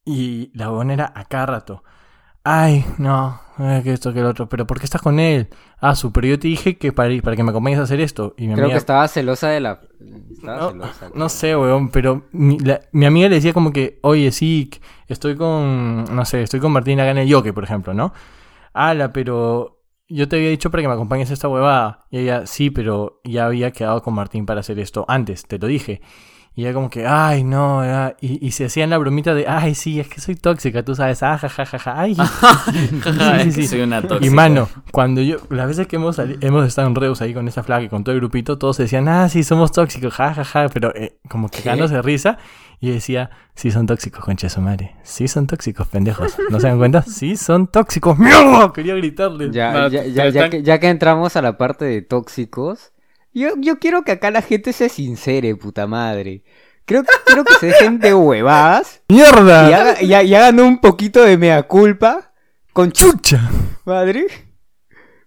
Y la huevona era a cada rato. Ay, no, eh, que esto, que lo otro. Pero ¿por qué estás con él? Ah, su, pero yo te dije que para, para que me acompañes a hacer esto. Y mi Creo amiga, que estaba celosa de la... Estaba no, celosa. no sé, weón, pero mi, la- mi amiga le decía como que, oye, sí, estoy con, no sé, estoy con Martina Gana Yoke, por ejemplo, ¿no? Ala, pero yo te había dicho para que me acompañes a esta huevada. Y ella, sí, pero ya había quedado con Martín para hacer esto antes, te lo dije. Y ella como que, ay, no, ya", y, y se hacían la bromita de, ay, sí, es que soy tóxica, tú sabes, ah, ja, ja, ja, ja, ay. Sí, que sí. soy una tóxica. Y mano, cuando yo, las veces que hemos, sali- hemos estado en Reus ahí con esa flaca y con todo el grupito, todos decían, ah, sí, somos tóxicos, ja, ja, ja, pero eh, como que de risa. Y decía, sí son tóxicos, concha de su madre. Sí son tóxicos, pendejos. ¿No se dan cuenta? Sí son tóxicos. ¡Mierda! Quería gritarles. Ya, No, ya, ya, ya están- que, ya que entramos a la parte de tóxicos, yo, yo quiero que acá la gente se sincere, puta madre. Creo, quiero que se dejen de huevadas ¡Mierda! y, haga- y ha- y hagan un poquito de mea culpa con chu ¡Chucha! madre.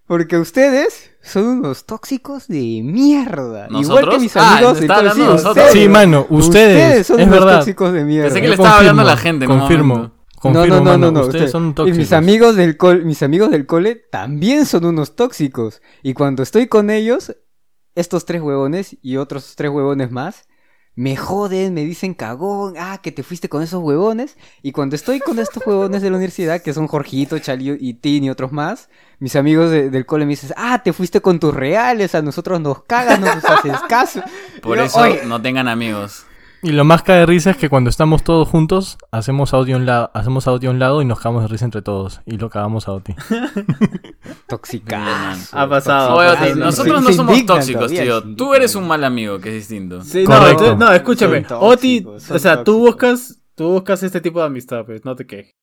Porque ustedes son unos tóxicos de mierda. Igual que ¿Nosotros? mis Ah, amigos. entonces, de sí, nosotros. Sí, mano, ustedes. son es unos verdad. tóxicos de mierda. Pensé que le estaba hablando a la confirmo, gente Confirmo. momento. Confirmo, no, no, no, mano, no, no. Ustedes usted- son y tóxicos. mis amigos del cole, mis amigos del cole también son unos tóxicos. Y cuando estoy con ellos, estos tres huevones y otros tres huevones más, me joden, me dicen cagón, ah, que te fuiste con esos huevones. Y cuando estoy con estos huevones de la universidad, que son Jorgito, Chalio y Tin y otros más, mis amigos de- del cole me dicen, ah, te fuiste con tus reales, a nosotros nos cagas, no nos haces caso. Por eso "Oye, no tengan amigos. Y lo más cae de risa es que cuando estamos todos juntos, hacemos audio a un lado, hacemos audio a un lado y nos cagamos de risa entre todos. Y lo cagamos a Oti. Toxicazo. Ha pasado. Oye, Ah, Oti, sí, nosotros no somos tóxicos, tío. Tú eres un mal amigo, que es distinto. Sí, no, no, escúchame. Oti, o sea, tú buscas, tú buscas este tipo de amistad, pues, no te quejes.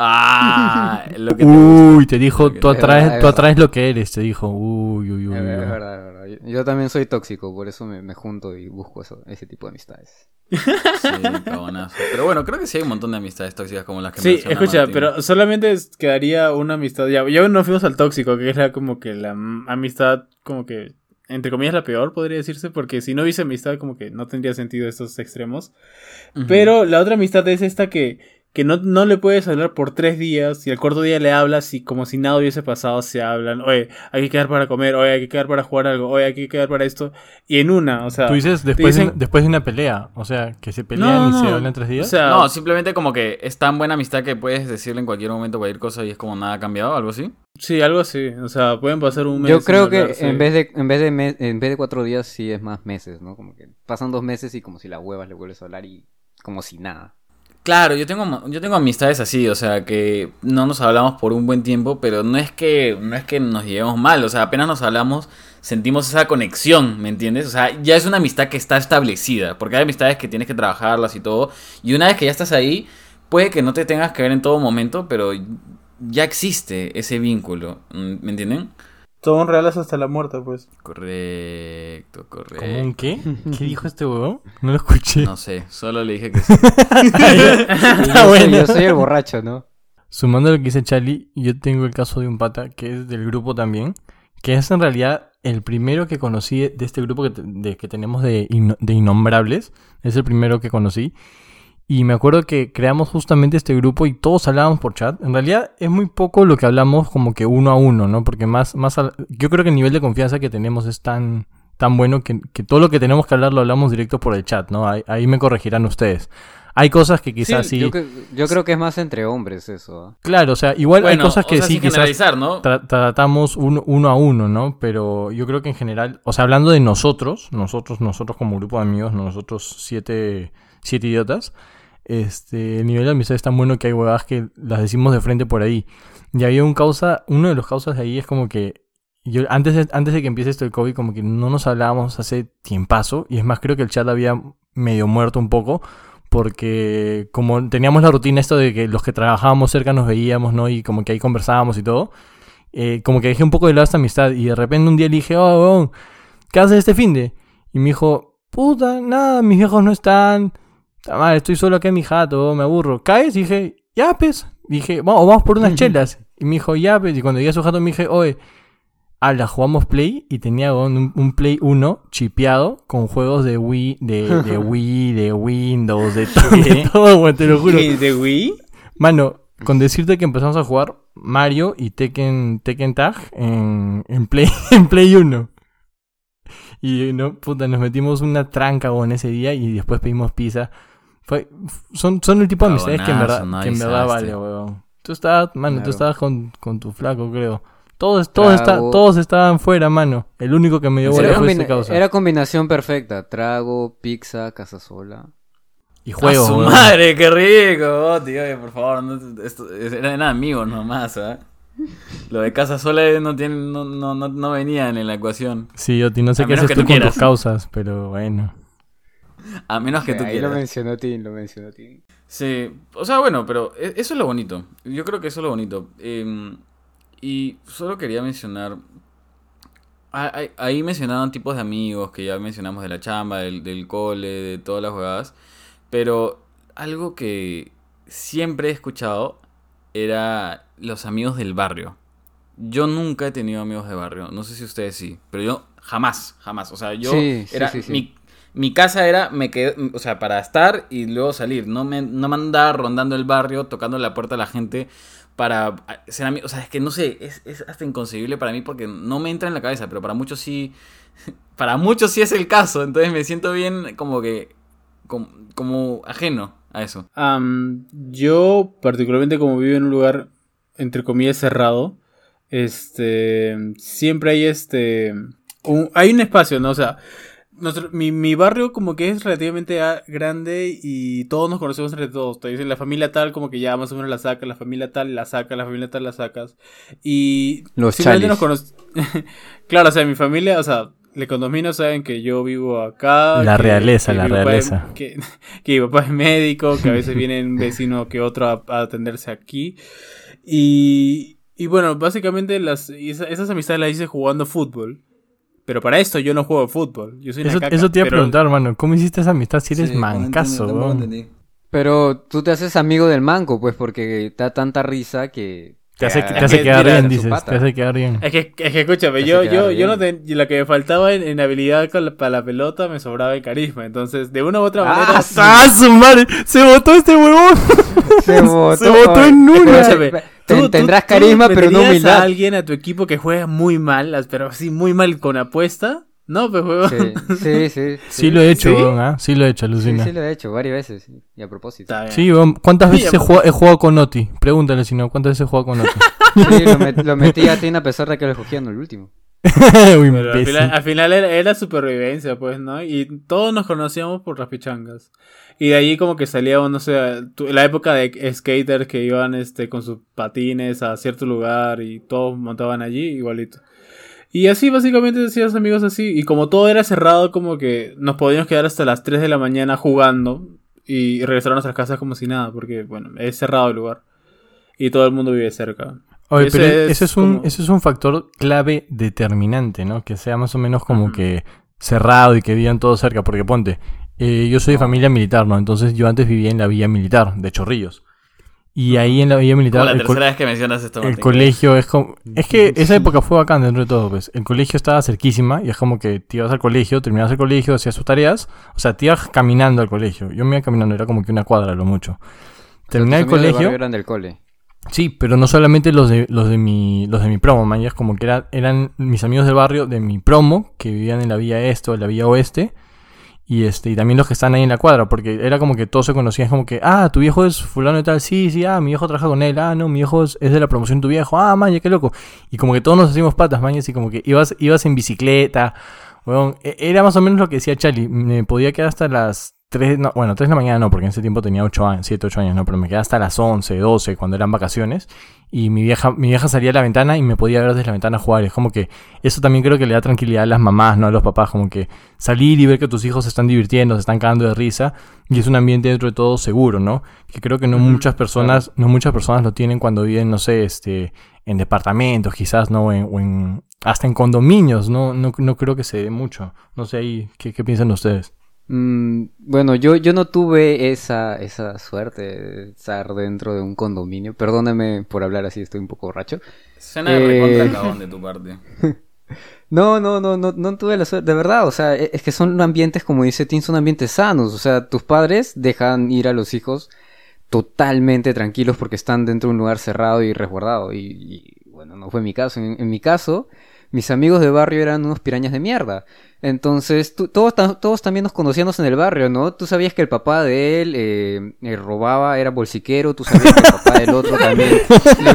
Ah, lo que te Uy, te dijo, tú atraes, es tú atraes lo que eres, te dijo. Uy, uy, uy. Es uy. verdad, es verdad, es verdad. Yo, yo también soy tóxico, por eso me, me junto y busco eso, ese tipo de amistades. Sí, cagonazo. Pero bueno, creo que sí hay un montón de amistades tóxicas como las que Sí, escucha, Martín. pero solamente quedaría una amistad. Ya, ya nos fuimos al tóxico, que es la, como que la amistad, como que, entre comillas, la peor, podría decirse, porque si no hubiese amistad, como que no tendría sentido estos extremos. Pero la otra amistad es esta que, que no, no le puedes hablar por tres días y al cuarto día le hablas y como si nada hubiese pasado se hablan. Oye, hay que quedar para comer, oye, hay que quedar para jugar algo, oye, hay que quedar para esto. Y en una, o sea... Tú dices después, de, dicen- después de una pelea. O sea, que se pelean No, y no, se hablan tres O días. sea, No, simplemente como que es tan buena amistad que puedes decirle en cualquier momento cualquier cosa y es como nada ha cambiado, algo así. sí, algo así. O sea, pueden pasar un mes. Yo creo que hablarse. en vez de en vez de me- en vez de cuatro días sí es más meses, ¿no? Como que pasan dos meses y como si la huevas le vuelves a hablar y como si nada. Claro, yo tengo, yo tengo amistades así, o sea, que no nos hablamos por un buen tiempo, pero no es que, no es que nos llevemos mal, o sea, apenas nos hablamos, sentimos esa conexión, ¿me entiendes? O sea, ya es una amistad que está establecida, porque hay amistades que tienes que trabajarlas y todo, y una vez que ya estás ahí, puede que no te tengas que ver en todo momento, pero ya existe ese vínculo, ¿me entienden? Son reales hasta la muerte, pues. Correcto, ¿Cómo un correcto. qué? ¿Qué dijo este huevón? No lo escuché. No sé, solo le dije que sí. Y yo, soy, bueno. yo soy el borracho, ¿no? Sumando a lo que dice Charlie, yo tengo el caso de un pata que es del grupo también, que es en realidad el primero que conocí de este grupo que, te- de- que tenemos de, inno- de innombrables, es el primero que conocí. Y me acuerdo que creamos justamente este grupo y todos hablábamos por chat. En realidad es muy poco lo que hablamos como que uno a uno, ¿no? Porque más, más al- yo creo que el nivel de confianza que tenemos es tan, tan bueno que, que todo lo que tenemos que hablar lo hablamos directo por el chat, ¿no? Ahí, ahí me corregirán ustedes. Hay cosas que quizás sí. Yo, que- yo creo que es más entre hombres eso. ¿ah? Claro, o sea, igual hay cosas o que sea, sí quizás generalizar, ¿no? tra- tratamos uno, uno a uno, ¿no? Pero yo creo que en general, o sea, hablando de nosotros, nosotros, nosotros como grupo de amigos, nosotros siete, siete idiotas, este, el nivel de amistad es tan bueno que hay huevadas que las decimos de frente por ahí. Y había un causa, uno de los causas de ahí es como que yo antes de, antes de que empiece esto del COVID, como que no nos hablábamos hace tiempazo, y es más, creo que el chat había medio muerto un poco, porque como teníamos la rutina esto de que los que trabajábamos cerca nos veíamos, ¿no? Y como que ahí conversábamos y todo, eh, como que dejé un poco de lado esta amistad, y de repente un día le dije, oh, weón, ¿qué haces este fin de? Y me dijo, puta, nada, mis viejos no están, madre, estoy solo aquí en mi jato, me aburro. ¿Caes? Y dije, ya, pues. Dije, vamos, vamos por unas chelas. Y me dijo, ya, pues. Y cuando llegué a su jato me dije, oye, ala, jugamos Play. Y tenía un, un Play 1 chipeado con juegos de Wii, de, de Wii, de Windows, de todo, de todo, weón, te lo juro. ¿Y de Wii? Mano, con decirte que empezamos a jugar Mario y Tekken, Tekken Tag en, en, Play, en Play 1. Y no, puta, nos metimos una tranca weón, ese día y después pedimos pizza. Fue, son, son el tipo de amistades que en verdad, que en verdad vale, weón. Tú estabas, mano, tú Claro. estabas con, con tu flaco, creo. Todos, todos, está- todos estaban fuera, mano. El único que me dio ¿En bola fue este causa. era combinación perfecta. Trago, pizza, casa sola. Y ¡A juego, su weón. madre, qué rico! Oh, tío, oye, por favor, no, esto, eran amigos nomás, ¿ah? Lo de casa sola no, tiene, no, no, no, no venían en la ecuación. Sí, Oti, no sé A qué haces tú tú con tus causas, pero bueno. A menos que tú Ahí lo quieras. mencionó Tim, lo mencionó Tim. Sí, o sea, bueno, pero e- eso es lo bonito. Yo creo que eso es lo bonito. Eh, y solo quería mencionar. ah, Ahí, mencionaron tipos de amigos que ya mencionamos de la chamba, del, del cole, de todas las jugadas. Pero algo que siempre he escuchado era los amigos del barrio. Yo nunca he tenido amigos de barrio. No sé si ustedes sí, pero yo jamás, jamás. O sea, yo sí, era sí, sí. mi mi casa era, me quedé, o sea, para estar y luego salir. No me, no me andaba rondando el barrio, tocando la puerta a la gente para ser amigo. O sea, es que no sé, es, es hasta inconcebible para mí porque no me entra en la cabeza, pero para muchos sí, para muchos sí es el caso. Entonces me siento bien como que, como, como ajeno a eso. Yo, particularmente como vivo en un lugar, entre comillas, cerrado, este, siempre hay este, hay un espacio, ¿no? O sea, nuestro- mi, mi barrio como que es relativamente a- grande y todos nos conocemos entre todos. Te dicen la familia tal como que ya más o menos la saca, la familia tal la saca, la familia tal la sacas. Y Los simplemente nos cono- claro, o sea, mi familia, o sea, le condominios saben que yo vivo acá. La que- realeza, que la papá es- realeza. que, que mi papá es médico, que a veces viene un vecino que otro a, a atenderse aquí. Y, y bueno, básicamente las, y esa- esas amistades las hice jugando fútbol. Pero para esto yo no juego fútbol. Yo soy una Eso, caca, eso te iba a pero- preguntar, hermano. ¿Cómo hiciste esa amistad si eres Sí, no mancazo, entendí, tampoco weón? entendí. Pero tú te haces amigo del manco, pues, porque te da tanta risa que... Te hace, que te hace que quedar bien, dices. pata. Te hace quedar bien. Es que, es que escúchame, yo, yo, yo no ten- la que me faltaba en, en habilidad con la- para la pelota me sobraba en carisma. Entonces, de una u otra Ah, manera. sí. ¡Ah, su madre! ¡Se botó este huevón! Se votó, Se botó en una. escúchame, ten- tendrás carisma, pero no humildad. a alguien a tu equipo que juega muy mal, pero así muy mal con apuesta? No, pues juego. Sí, sí, sí. Sí lo he hecho, ¿ah? Sí lo he hecho, alucina. sí lo he hecho varias veces. Y a propósito. Está bien. Sí, weón. ¿Cuántas veces he jugado, he jugado con Oti? Pregúntale si no, ¿cuántas veces he jugado con Oti? Sí, lo, met- lo metí a Tin a pesar de que lo escogían el último. Uy, Pero al final, al final era, era supervivencia, pues, ¿no? Y todos nos conocíamos por las pichangas. Y de allí como que salía, no sé, tu- la época de skaters que iban este, con sus patines a cierto lugar y todos montaban allí igualito. Y así básicamente decías amigos así. Y como todo era cerrado, como que nos podíamos quedar hasta las 3 de la mañana jugando y regresar a nuestras casas como si nada, porque bueno, es cerrado el lugar. Y todo el mundo vive cerca. Oye, Ese pero es ese es, un, como- ese es un factor clave determinante, ¿no? Que sea más o menos como que cerrado y que vivan todos cerca. Porque ponte, eh, yo soy de familia militar, ¿no? Entonces yo antes vivía en la villa militar de Chorrillos. Y ahí en la villa Como militar, la el, co- tercera vez que mencionas esto, el colegio es como... Es que esa época fue bacán dentro de todo, pues. El colegio estaba cerquísima y es como que te ibas al colegio, terminabas el colegio, hacías tus tareas. O sea, te ibas caminando al colegio. Yo me iba caminando, era como que una cuadra, lo mucho. Terminé el Tus amigos del colegio... barrio eran del cole. Sí, pero no solamente los de los de mi los de mi promo, man, ya es como que era- eran mis amigos del barrio de mi promo que vivían en la vía este o en la vía oeste Y este, y también los que están ahí en la cuadra, porque era como que todos se conocían, es como que, ah, tu viejo es fulano y tal, sí, sí, ah, mi viejo trabaja con él, ah, no, mi viejo es, de la promoción de tu viejo, ah, maña, qué loco. Y como que todos nos hacíamos patas, maña, así como que ibas, ibas en bicicleta, weón, e- era más o menos lo que decía Charlie, me podía quedar hasta las 3, no, bueno, 3 de la mañana no, porque en ese tiempo tenía 8 años, 7, 8 años, no, pero me quedaba hasta las 11, 12, cuando eran vacaciones, y mi vieja, mi vieja salía a la ventana y me podía ver desde la ventana jugar, es como que eso también creo que le da tranquilidad a las mamás, no a los papás, como que salir y ver que tus hijos se están divirtiendo, se están cagando de risa, y es un ambiente dentro de todo seguro, ¿no? Que creo que no muchas personas, no muchas personas lo tienen cuando viven, no sé, este, en departamentos, quizás, ¿no? En, o en- hasta en condominios, ¿no? No, no creo que se dé mucho. No sé ahí, ¿qué, qué piensan ustedes? Mm, bueno, yo, yo no tuve esa, esa suerte de estar dentro de un condominio. Perdóname por hablar así, estoy un poco borracho. Suena de Eh. recontra de tu parte. No, no, no, no, no tuve la suerte, de verdad, o sea, e- es que son ambientes, como dice Tim, son ambientes sanos, o sea, tus padres dejan ir a los hijos totalmente tranquilos porque están dentro de un lugar cerrado y resguardado, y, y, bueno, no fue mi caso, en, en mi caso, mis amigos de barrio eran unos pirañas de mierda, entonces, tú- todos, todos también nos conocíamos en el barrio, ¿no? Tú sabías que el papá de él eh, eh, robaba, era bolsiquero, tú sabías que el papá del otro también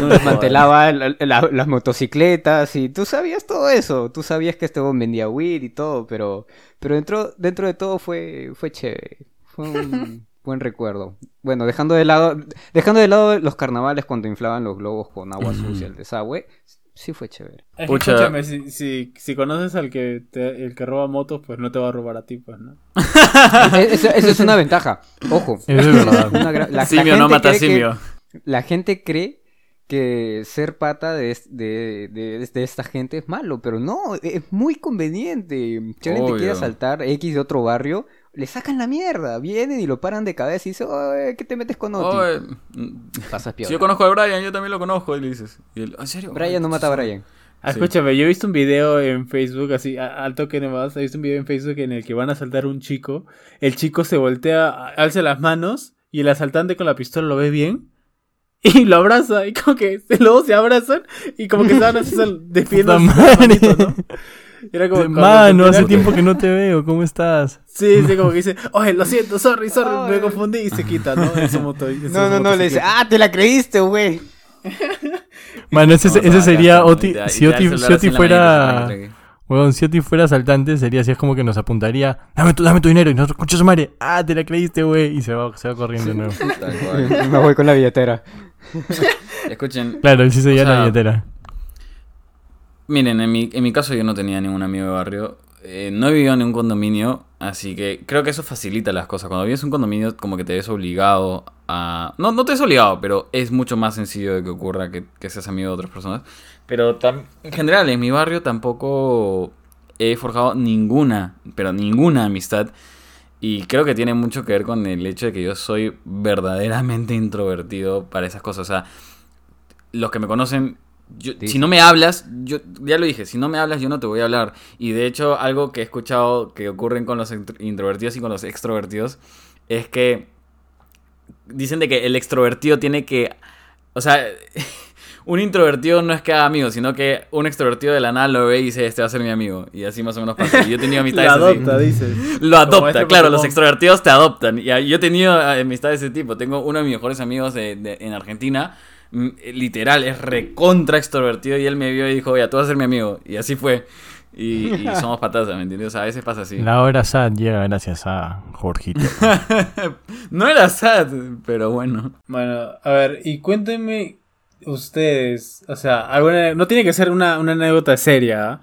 desmantelaba la- la- las motocicletas y tú sabías todo eso, tú sabías que este hombre vendía weed y todo, pero, pero dentro, dentro de todo fue, fue chévere, fue un buen recuerdo. Bueno, dejando de lado, dejando de lado los carnavales cuando inflaban los globos con agua sucia el desagüe, sí fue chévere. Es que escúchame, si, si, si conoces al que te- el que roba motos, pues no te va a robar a ti, pues, ¿no? E- Eso, eso es una ventaja, ojo. Es verdad. Una la simio no mata que- simio. la gente cree que ser pata de, es- de, de- de esta gente es malo, pero no, es muy conveniente. Si alguien te quiere asaltar X de otro barrio, le sacan la mierda, vienen y lo paran de cabeza y dicen, "Oye, ¿qué te metes con Oti? Oye, mm, Pasas si yo conozco a Brian, yo también lo conozco. Y le dices, y él, ¿en serio? Brian no mata a Brian. Ah, Sí. Escúchame, yo he visto un video en Facebook, así, a- al toque nomás, he visto un video en Facebook en el que van a asaltar a un chico, el chico se voltea, alza las manos, y el asaltante con la pistola lo ve bien, y lo abraza, y como que luego se abrazan, y como que se van sus madre. manitos, ¿no? Era como cuando Mano, hace tiempo que no te veo, ¿cómo estás? Sí, sí, como que dice, oye, lo siento, sorry, sorry, Ay. me confundí, y se quita, ¿no? En su moto, en su No, no, no, le dice, ah, te la creíste, güey. Mano, ese, ese sería Oti, si Oti, si fuera... Weón, si Oti fuera asaltante, sería así, es como que nos apuntaría, dame tu, dame tu dinero, y nosotros, concha su madre, ah, te la creíste, güey, y se va, se va corriendo de nuevo. Me voy con la billetera. Escuchen, Claro, él sí se lleva la billetera. Miren, en mi, en mi caso yo no tenía ningún amigo de barrio. Eh, no he vivido en un condominio, así que creo que eso facilita las cosas. Cuando vives en un condominio, como que te ves obligado a. No, no te ves obligado, pero es mucho más sencillo de que ocurra que, seas amigo de otras personas. Pero en general, en mi barrio tampoco he forjado ninguna, pero ninguna amistad. Y creo que tiene mucho que ver con el hecho de que yo soy verdaderamente introvertido para esas cosas. O sea, los que me conocen, yo- si no me hablas, yo ya lo dije, si no me hablas yo no te voy a hablar. Y de hecho, algo que he escuchado que ocurren con los intro- introvertidos y con los extrovertidos es que dicen de que el extrovertido tiene que, o sea, un introvertido no es que haga amigos, sino que un extrovertido de la nada lo ve y dice, este va a ser mi amigo. Y así más o menos pasa. Y yo he tenido amistades así. adopta, dices. Lo adopta, este claro, Pokémon. los extrovertidos te adoptan. Y ah, yo he tenido eh, amistades de ese tipo. Tengo uno de mis mejores amigos de- de- en Argentina. Literal, es recontra extrovertido. Y él me vio y dijo, oye, tú vas a ser mi amigo. Y así fue. Y, y somos patas, ¿me entiendes? O sea, a veces pasa así. La hora sad llega gracias a Jorgito. no era sad, pero bueno. Bueno, a ver, y cuéntenme ustedes, o sea, alguna, no tiene que ser una, una anécdota seria, ¿ah?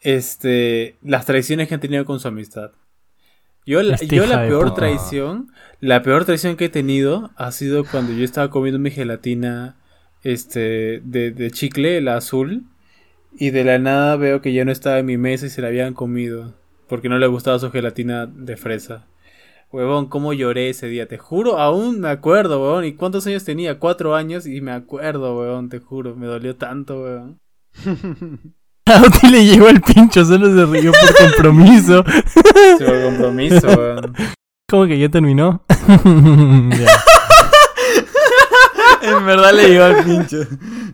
este, las traiciones que han tenido con su amistad. Yo la, Esta yo la peor traición, la peor traición que he tenido ha sido cuando yo estaba comiendo mi gelatina, este, de, de chicle, la azul, y de la nada veo que ya no estaba en mi mesa y se la habían comido, porque no le gustaba su gelatina de fresa. Huevón, cómo lloré ese día, te juro, aún me acuerdo, huevón. ¿Y cuántos años tenía? Cuatro años y me acuerdo, huevón, te juro, me dolió tanto, huevón. A Oti le llegó el pincho, solo se rió por compromiso. Por compromiso, huevón. ¿Cómo que ya terminó? Ya. En verdad le llegó al pincho.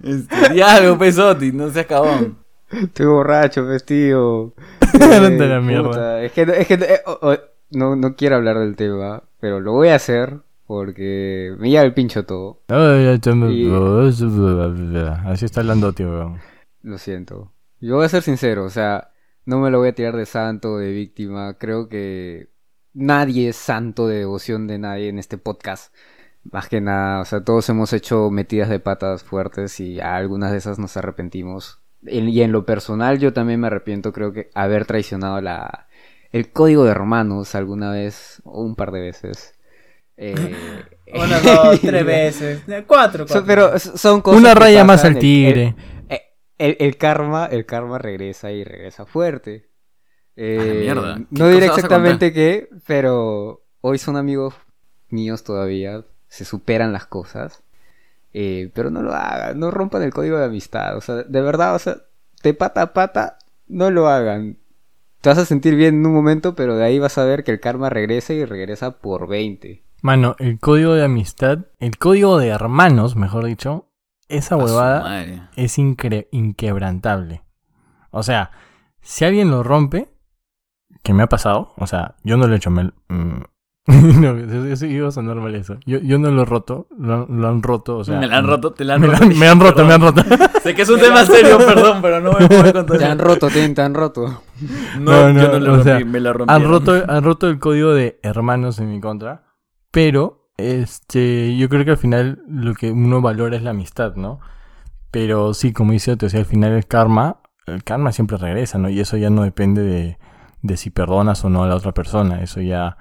Este, diálogo, pesotti, no seas cabón. Estoy borracho, vestido. Ándate a la mierda. Es que, es que eh, no, no quiero hablar del tema, pero lo voy a hacer porque me lleva el pincho todo. Y- Así está hablando, tío. Lo siento. Yo voy a ser sincero, o sea, no me lo voy a tirar de santo, de víctima. Creo que nadie es santo de devoción de nadie en este podcast. Más que nada, o sea, todos hemos hecho metidas de patas fuertes y a algunas de esas nos arrepentimos. En- y en lo personal yo también me arrepiento, creo que haber traicionado la el código de hermanos alguna vez o un par de veces. Eh, Una, dos, tres veces. eh, Cuatro, son- pero son cosas Una raya más al tigre. el- el, el karma, el karma regresa y regresa fuerte. Eh, mierda. ¿Qué No diré exactamente qué, pero hoy son amigos míos todavía. Se superan las cosas. Eh, pero no lo hagan, no rompan el código de amistad. O sea, de verdad, o sea, de pata a pata, no lo hagan. Te vas a sentir bien en un momento, pero de ahí vas a ver que el karma regresa y regresa por 20. Mano, el código de amistad, el código de hermanos, mejor dicho, esa huevada es incre- inquebrantable. O sea, si alguien lo rompe, que me ha pasado, o sea, yo no lo he hecho, me, mm, no, eso, eso iba a sonar mal eso. Yo, yo no lo he roto, lo, lo han roto, o sea... me la han roto, te la han Me, la- roto. me han roto, me han roto. Sé que es un tema serio, perdón, pero no me puedo contar. Te han roto, te, te han roto. No, No, no, yo no lo o rompí, sea, me la rompieron. han roto, han roto el código de hermanos en mi contra, pero este, yo creo que al final lo que uno valora es la amistad, ¿no? Pero sí, como dice Otto, o sea, al final el karma, el karma siempre regresa, ¿no? Y eso ya no depende de, de si perdonas o no a la otra persona, eso ya...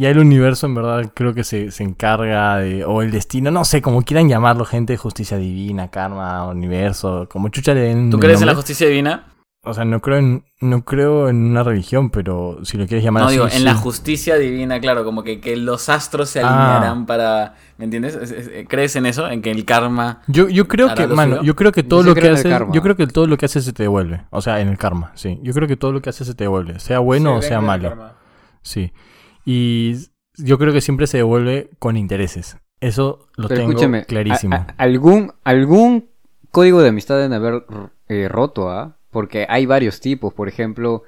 Ya el universo en verdad creo que se, se encarga de, o el destino, no sé, como quieran llamarlo, gente, justicia divina, karma, universo, como chucha le den ¿Tú crees en la justicia divina? O sea, no creo en, no creo en una religión, pero si lo quieres llamar No, así. digo, en sí. la justicia divina, claro, como que, que los astros se Ah. alinearán para... ¿Me entiendes? Es- es- ¿Crees en eso? En que el karma... Yo, yo creo que, mano, suyo. yo creo que todo lo que haces, yo creo que todo lo que haces se te devuelve. O sea, en el karma, sí. Yo creo que todo lo que haces se te devuelve, sea bueno o sea malo. karma. Sí. Y yo creo que siempre se devuelve con intereses. Eso lo Pero tengo escúchame, clarísimo. a- a- algún, algún código de amistad deben haber eh, roto, ¿ah? Porque hay varios tipos. Por ejemplo,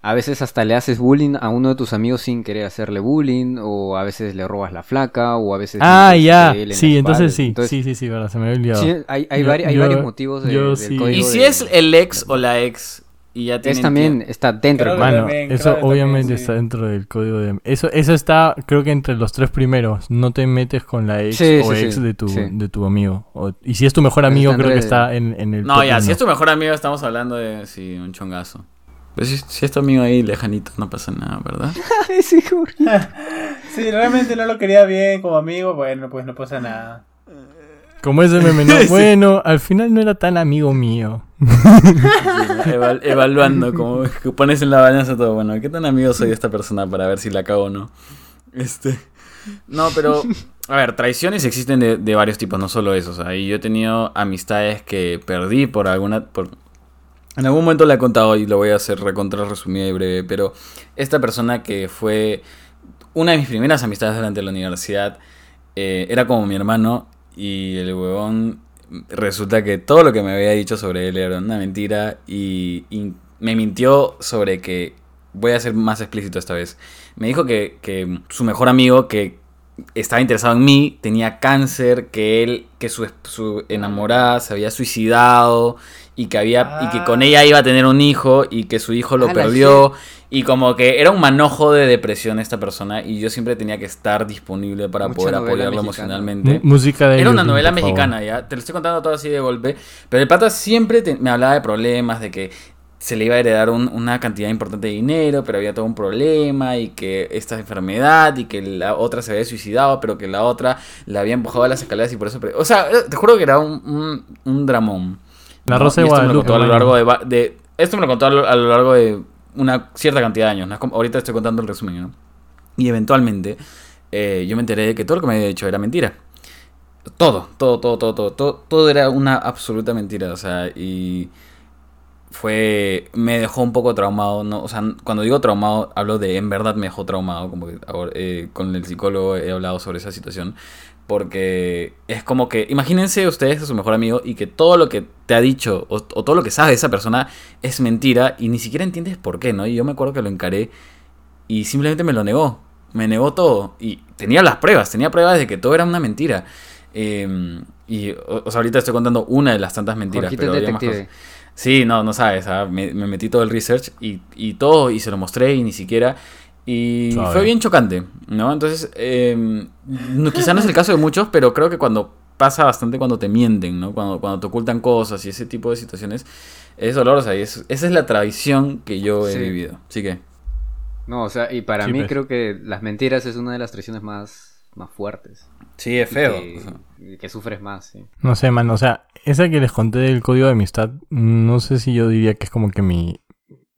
a veces hasta le haces bullying a uno de tus amigos sin querer hacerle bullying, o a veces le robas la flaca, o a veces... ah, ya. en Sí, entonces sí. Entonces, sí, sí, sí, verdad, se me había olvidado. sí, hay, hay, Yo- vari- hay yo- varios motivos de- yo del sí. código Y si de- es el ex o la ex y ya tienen Es también, tiempo- está dentro. Del también, eso obviamente también, sí. está dentro del código de... Eso, eso está, creo que entre los tres primeros. No te metes con la ex Sí, o sí, ex sí, de, tu, sí. de tu amigo. O- y si es tu mejor amigo, creo que está en, en el No, ya, si uno. es tu mejor amigo estamos hablando de... Sí, un chongazo. Pero si, si es tu amigo ahí lejanito no pasa nada, ¿verdad? Sí. Si realmente no lo quería bien como amigo, bueno, pues no pasa nada. Como ese meme, ¿no? Sí. Bueno, al final no era tan amigo mío. Eval- evaluando, como pones en la balanza todo, bueno, ¿qué tan amigo soy de esta persona para ver si la cago o no? Este. No, pero. A ver, traiciones existen de, varios tipos, no solo eso. O yo he tenido amistades que perdí por alguna. Por... En algún momento la he contado y lo voy a hacer recontra resumida y breve, pero esta persona que fue una de mis primeras amistades durante la universidad eh, era como mi hermano y el huevón resulta que todo lo que me había dicho sobre él era una mentira y, me mintió sobre que voy a ser más explícito esta vez. Me dijo que, que su mejor amigo que estaba interesado en mí tenía cáncer, que él, que su, su enamorada se había suicidado y que había y que con Ah. ella iba a tener un hijo y que su hijo lo Ah, perdió y como que era un manojo de depresión esta persona y yo siempre tenía que estar disponible para Mucha poder apoyarlo mexicana. emocionalmente. M- Música de Era una novela favor. mexicana, ya. Te lo estoy contando todo así de golpe. Pero el pata siempre te- me hablaba de problemas, de que se le iba a heredar un- una cantidad importante de dinero, pero había todo un problema y que esta enfermedad y que la otra se había suicidado, pero que la otra la había empujado a las escaleras y por eso... O sea, te juro que era un, un, un dramón. La ¿no? Rosa de Y esto me lo Guadalupe, contó a lo largo de, de- Esto me lo contó a lo, a lo largo de una cierta cantidad de años. ¿no? Ahorita estoy contando el resumen, ¿no? Y eventualmente eh, yo me enteré de que todo lo que me había dicho era mentira. Todo, todo, todo, todo, todo, todo, todo era una absoluta mentira. O sea, y fue. Me dejó un poco traumado. ¿no? O sea, cuando digo traumado, hablo de en verdad me dejó traumado. Como que ahora, eh, con el psicólogo he hablado sobre esa situación. Porque es como que, imagínense ustedes a su mejor amigo y que todo lo que te ha dicho o, o todo lo que sabe de esa persona es mentira y ni siquiera entiendes por qué, ¿no? Y yo me acuerdo que lo encaré y simplemente me lo negó. Me negó todo. Y tenía las pruebas, tenía pruebas de que todo era una mentira. Eh, y, o, o sea, ahorita estoy contando una de las tantas mentiras. Jorgito pero había más cosas. Sí, no, no sabes. ah, Me, me metí todo el research y, y todo, y se lo mostré y ni siquiera. Y Suave. fue bien chocante, ¿no? Entonces, eh, no, quizá no es el caso de muchos, pero creo que cuando pasa bastante cuando te mienten, ¿no? Cuando, cuando te ocultan cosas y ese tipo de situaciones, es dolorosa y es- esa es la traición que yo he Sí. vivido. Así que, No, o sea, y para Sí, mí pues. creo que las mentiras es una de las traiciones más, más fuertes. sí, es Y feo. Que, o sea. y que sufres más, sí. No sé, man, o sea, esa que les conté del código de amistad, no sé si yo diría que es como que mi,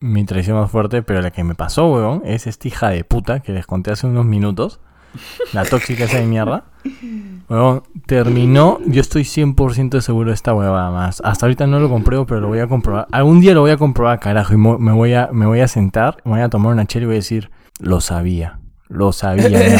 mi traición más fuerte, pero la que me pasó, weón, es esta hija de puta que les conté hace unos minutos. La tóxica esa de mierda. Weón, terminó, yo estoy 100% seguro de esta huevada más. Hasta ahorita no lo compruebo, pero lo voy a comprobar. Algún día lo voy a comprobar, carajo, y me voy a, me voy a sentar, me voy a tomar una chela y voy a decir, lo sabía, lo sabía, mierda".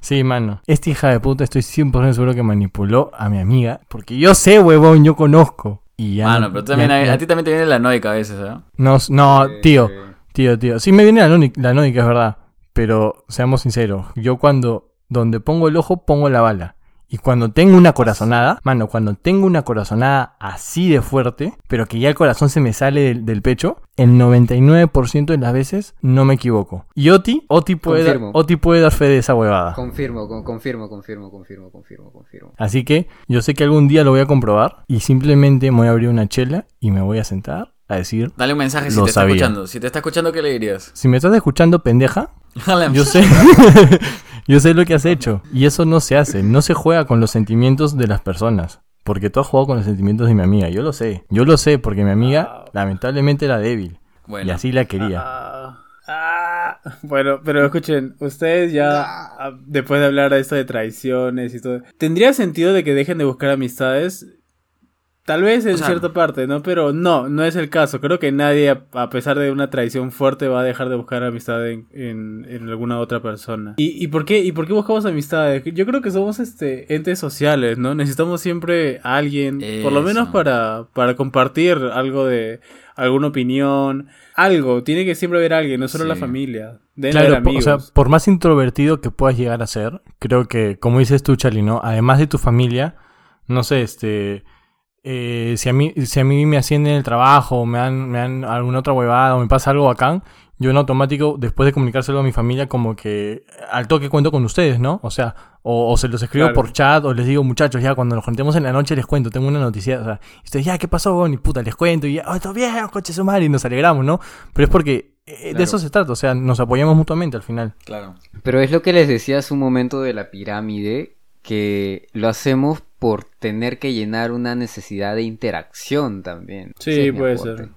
Sí, mano. Esta hija de puta estoy 100% seguro que manipuló a mi amiga. Porque yo sé, huevón, yo conozco. Y ya. Mano, no- pero tú también, ya- a, ya- a ti también te viene la noica a veces, ¿ah? No, no, tío, tío, tío. Sí me viene la, nónica- la nónica, es verdad. Pero seamos sinceros. Yo cuando, donde pongo el ojo, pongo la bala. Y cuando tengo una corazonada, mano, cuando tengo una corazonada así de fuerte, pero que ya el corazón se me sale del, del pecho, el 99% de las veces no me equivoco. Y Oti, Oti puede, dar. Oti puede dar fe de esa huevada. Confirmo, con- confirmo, confirmo, confirmo, confirmo, confirmo. Así que yo sé que algún día lo voy a comprobar y simplemente me voy a abrir una chela y me voy a sentar a decir, Dale un mensaje si te está sabía. escuchando. Si te está escuchando, ¿qué le dirías? si me estás escuchando pendeja, Dale- yo sé, yo sé lo que has hecho y eso no se hace, no se juega con los sentimientos de las personas. Porque tú has jugado con los sentimientos de mi amiga, yo lo sé, yo lo sé porque mi amiga lamentablemente era débil Bueno, y así la quería. Ah, ah. Bueno, pero escuchen, ustedes ya, ah, después de hablar de esto de traiciones y todo, ¿tendría sentido de que dejen de buscar amistades? Tal vez en O sea- cierta parte, ¿no? Pero no, no es el caso. Creo que nadie, a- pesar de una traición fuerte, va a dejar de buscar amistad en, en- en alguna otra persona. ¿Y, y por qué, ¿Y por qué buscamos amistades? Yo creo que somos este entes sociales, ¿no? Necesitamos siempre a alguien, por lo menos para, para compartir algo de alguna opinión, algo. Tiene que siempre haber alguien, no solo Sí. la familia. Haber Claro, po- o amigos. sea, por más introvertido que puedas llegar a ser, creo que, como dices tú, Charlie, ¿no? Además de tu familia, no sé, este, eh, si, a mí, si a mí me ascienden el trabajo, o me dan, me dan alguna otra huevada, o me pasa algo bacán, yo en automático, después de comunicárselo a mi familia, como que al toque cuento con ustedes, ¿no? O sea, o, o se los escribo Claro. por chat, o les digo, muchachos, ya cuando nos juntemos en la noche les cuento, tengo una noticia, o sea, y ustedes, ya, ¿qué pasó? Y puta, les cuento, y ya, oh, todo bien, coche su madre, y nos alegramos, ¿no? Pero es porque eh, de Claro. eso se trata, o sea, nos apoyamos mutuamente al final. claro. Pero es lo que les decía hace un momento de la pirámide, que lo hacemos por tener que llenar una necesidad de interacción también. Sí, puede aporte. ser.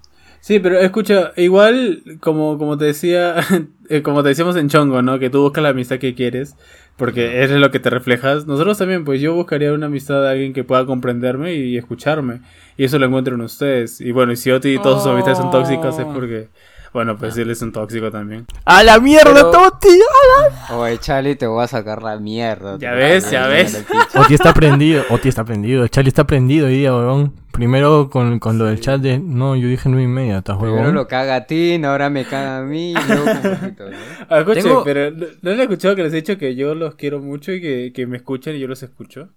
Sí, pero escucha, igual, como, como te decía, eh, como te decíamos en Chongo, ¿no? Que tú buscas la amistad que quieres, porque es lo que te reflejas. Nosotros también, pues yo buscaría una amistad de alguien que pueda comprenderme y escucharme. Y eso lo encuentro en ustedes. Y bueno, y si Oti y todas sus amistades son tóxicas es Oh. porque, bueno, pues él es un tóxico también. ¡A la mierda, Pero- Toti! Oye, Charlie, te voy a sacar la mierda. Ya ves, a ya ves. Oti está prendido, Oti está prendido, Charlie está prendido hoy día, weón. Primero con, con lo del chat de. No, yo dije nueve y media, estás Primero huevón. lo caga a ti, ahora me caga a mí, y luego con poquito, ¿no? Ah, escuche, Tengo- pero ¿no, ¿no le he escuchado que les he dicho que yo los quiero mucho y que, que me escuchen y yo los escucho?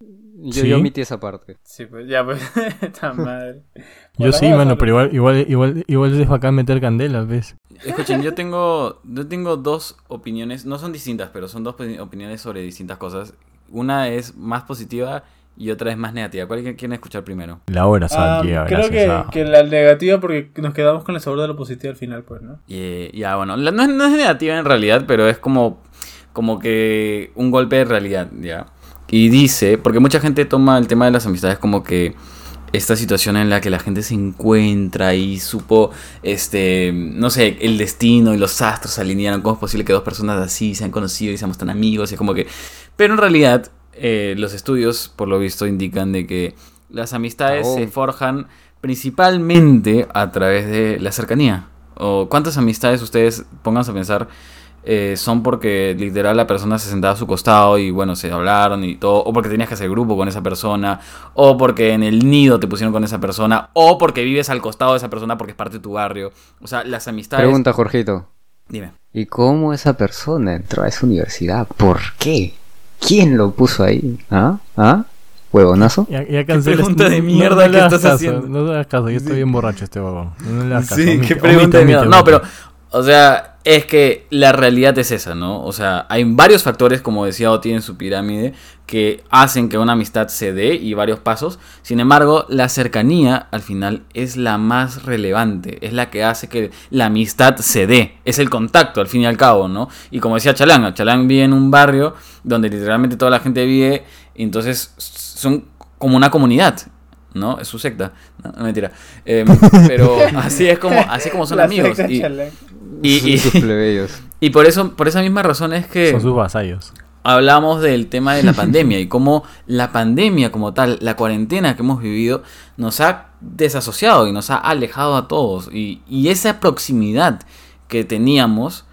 Yo, ¿Sí? yo omití esa parte. Sí, pues ya, pues, esta madre. Yo Bueno, sí, mano, pero igual, igual, igual, igual es bacán meter candela, ¿ves? Escuchen, yo tengo, yo tengo dos opiniones, no son distintas, pero son dos opi- opiniones sobre distintas cosas. Una es más positiva y otra es más negativa. ¿Cuál quieren escuchar primero? La hora llega, creo gracias que, a- que la negativa porque nos quedamos con el sabor de lo positivo al final, pues, ¿no? Y, eh, ya, bueno, la- no, es- no es negativa en realidad, pero es como, como que un golpe de realidad, ¿ya? Y dice, porque mucha gente toma el tema de las amistades como que esta situación en la que la gente se encuentra y supo, este, no sé, el destino y los astros se alinearon, cómo es posible que dos personas así se han conocido y seamos tan amigos, y es como que... Pero en realidad, eh, los estudios, por lo visto, indican de que las amistades Oh. se forjan principalmente a través de la cercanía. ¿O cuántas amistades ustedes, pónganse a pensar, eh, son porque literal la persona se sentaba a su costado y bueno, se hablaron y todo, o porque tenías que hacer grupo con esa persona, o porque en el nido te pusieron con esa persona, o porque vives al costado de esa persona porque es parte de tu barrio. O sea, las amistades... Pregunta, Jorgito. Dime. ¿Y cómo esa persona entró a esa universidad? ¿Por qué? ¿Quién lo puso ahí? ¿Ah? ¿Ah? ¿Huevonazo? Ya, ya cancelas- pregunta de no- no- mierda no le que estás caso, haciendo. No le hagas caso, yo estoy bien borracho este huevón. No le hagas caso. Sí, omite, qué omite, pregunta de omite, mierda. No, pero, o sea, es que la realidad es esa, ¿no? O sea, hay varios factores, como decía Oti en su pirámide, que hacen que una amistad se dé y varios pasos. Sin embargo, la cercanía al final es la más relevante, es la que hace que la amistad se dé. Es el contacto, al fin y al cabo, ¿no? Y como decía Chalán, Chalán vive en un barrio donde literalmente toda la gente vive, y entonces son como una comunidad. ¿no? Es su secta. No, mentira. Em, pero así es como, así como son La amigos. Y. y- y- Sus plebeyos. y por eso, por esa misma razón es que Son sus vasallos. hablamos del tema de la pandemia y cómo la pandemia como tal, la cuarentena que hemos vivido, nos ha desasociado y nos ha alejado a todos. Y, y esa proximidad que teníamos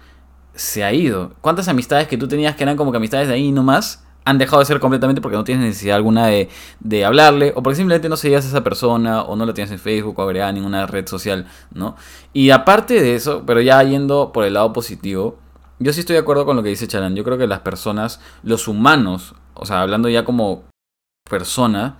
se ha ido. ¿Cuántas amistades que tú tenías que eran como que amistades de ahí nomás? Han dejado de ser completamente porque no tienes necesidad alguna de, de hablarle o porque simplemente no seguías a esa persona o no la tienes en Facebook o agregada ninguna red social, ¿no? Y aparte de eso, pero ya yendo por el lado positivo, yo sí estoy de acuerdo con lo que dice Charan. Yo creo que las personas, los humanos, o sea, hablando ya como persona,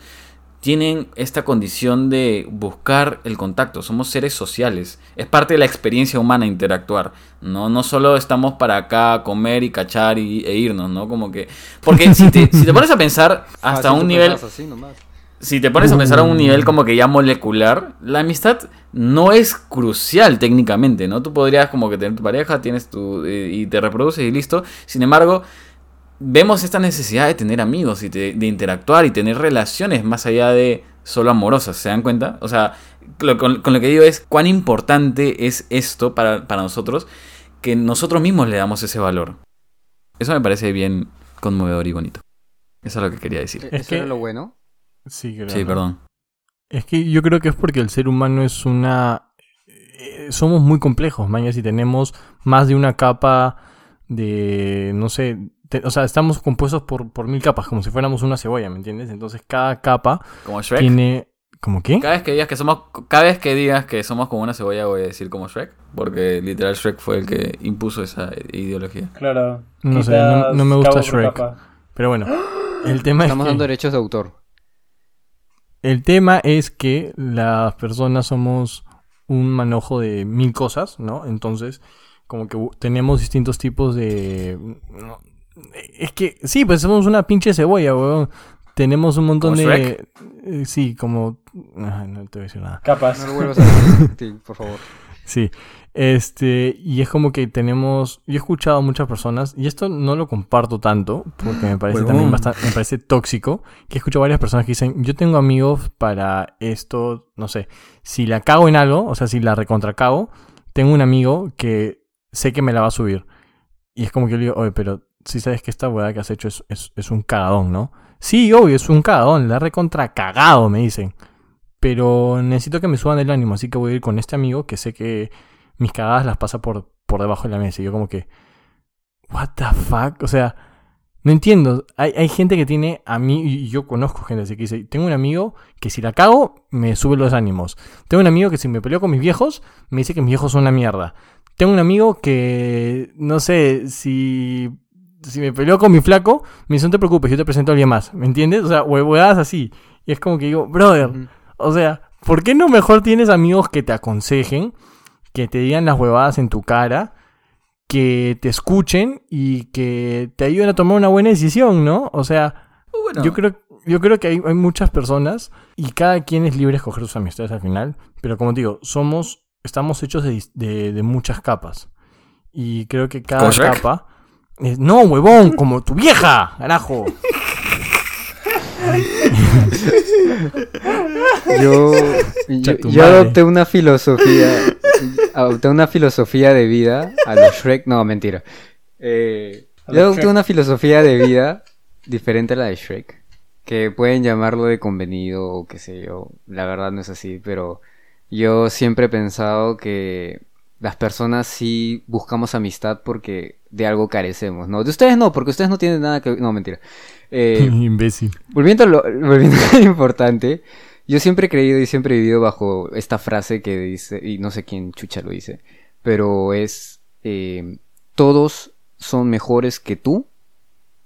tienen esta condición de buscar el contacto. Somos seres sociales. Es parte de la experiencia humana interactuar. No, no solo estamos para acá comer y cachar y, e irnos, ¿no? Como que. Porque si te, si te pones a pensar hasta Fácil, un nivel. pensabas así nomás. Si te pones a pensar a un nivel como que ya molecular, la amistad no es crucial técnicamente, ¿no? Tú podrías como que tener tu pareja, tienes tu eh, y te reproduces y listo. Sin embargo, vemos esta necesidad de tener amigos y de, de interactuar y tener relaciones más allá de solo amorosas, ¿se dan cuenta? O sea, lo- con, con lo que digo es cuán importante es esto para, para nosotros que nosotros mismos le damos ese valor. Eso me parece bien conmovedor y bonito. Eso es lo que quería decir. ¿E- Es ¿Eso que- era lo bueno? Sí, creo. Sí, perdón. Es que yo creo que es porque el ser humano es una... eh, somos muy complejos, mañas, y tenemos más de una capa de... no sé... te- o sea, estamos compuestos por, por mil capas, como si fuéramos una cebolla, ¿me entiendes? Entonces cada capa Como Shrek. tiene... ¿Como qué? Cada vez que digas que somos, cada vez que digas que somos como una cebolla voy a decir como Shrek, porque literal Shrek fue el que impuso esa ideología. Claro. No sé, no- no me gusta Shrek. Pero bueno, el tema es Estamos que... dando derechos de autor. El tema es que las personas somos un manojo de mil cosas, ¿no? Entonces, como que tenemos distintos tipos de... no, es que, sí, pues somos una pinche cebolla, weón. Tenemos un montón ¿Como de... eh, Sí, como... Ay, no te voy a decir nada. Capas. No lo vuelvas a decir, sí, por favor. Sí, este, y es como que tenemos, yo he escuchado a muchas personas, y esto no lo comparto tanto, porque me parece también bastante, me parece tóxico, que he escuchado a varias personas que dicen, yo tengo amigos para esto, no sé, si la cago en algo, o sea, si la recontracago, tengo un amigo que sé que me la va a subir. Y es como que yo le digo, oye, pero si sabes que esta weá que has hecho es, es, un cagadón, ¿no? Sí, obvio, es un cagadón, la recontra cagado, me dicen. Pero necesito que me suban el ánimo, así que voy a ir con este amigo que sé que mis cagadas las pasa por, por debajo de la mesa. Y yo como que, what the fuck? O sea, no entiendo. Hay, hay gente que tiene a mí, y yo conozco gente así que dice, tengo un amigo que si la cago, me sube los ánimos. Tengo un amigo que si me peleo con mis viejos, me dice que mis viejos son una mierda. Tengo un amigo que, no sé, si, si me peleo con mi flaco, me dice, no te preocupes, yo te presento a alguien más. ¿Me entiendes? O sea, huevadas así. Y es como que digo, brother, o sea, ¿por qué no mejor tienes amigos que te aconsejen, que te digan las huevadas en tu cara, que te escuchen y que te ayuden a tomar una buena decisión, ¿no? O sea, Bueno, yo creo, yo creo que hay, hay muchas personas y cada quien es libre de escoger sus amistades al final, pero como te digo, somos, estamos hechos de, de- de muchas capas. Y creo que cada capa... es- no, huevón, como tu vieja, carajo. Yo, yo, adopté una filosofía, adopté una filosofía de vida a los Shrek, no, mentira. Eh, A yo adopté Shrek. una filosofía de vida diferente a la de Shrek, que pueden llamarlo de convenido o qué sé yo, la verdad no es así, pero yo siempre he pensado que las personas sí buscamos amistad porque de algo carecemos, ¿no? De ustedes no, porque ustedes no tienen nada que... No, mentira. Eh, Imbécil. Volviendo a lo, volviendo a lo importante, yo siempre he creído y siempre he vivido bajo esta frase que dice, y no sé quién chucha lo dice, pero es eh, todos son mejores que tú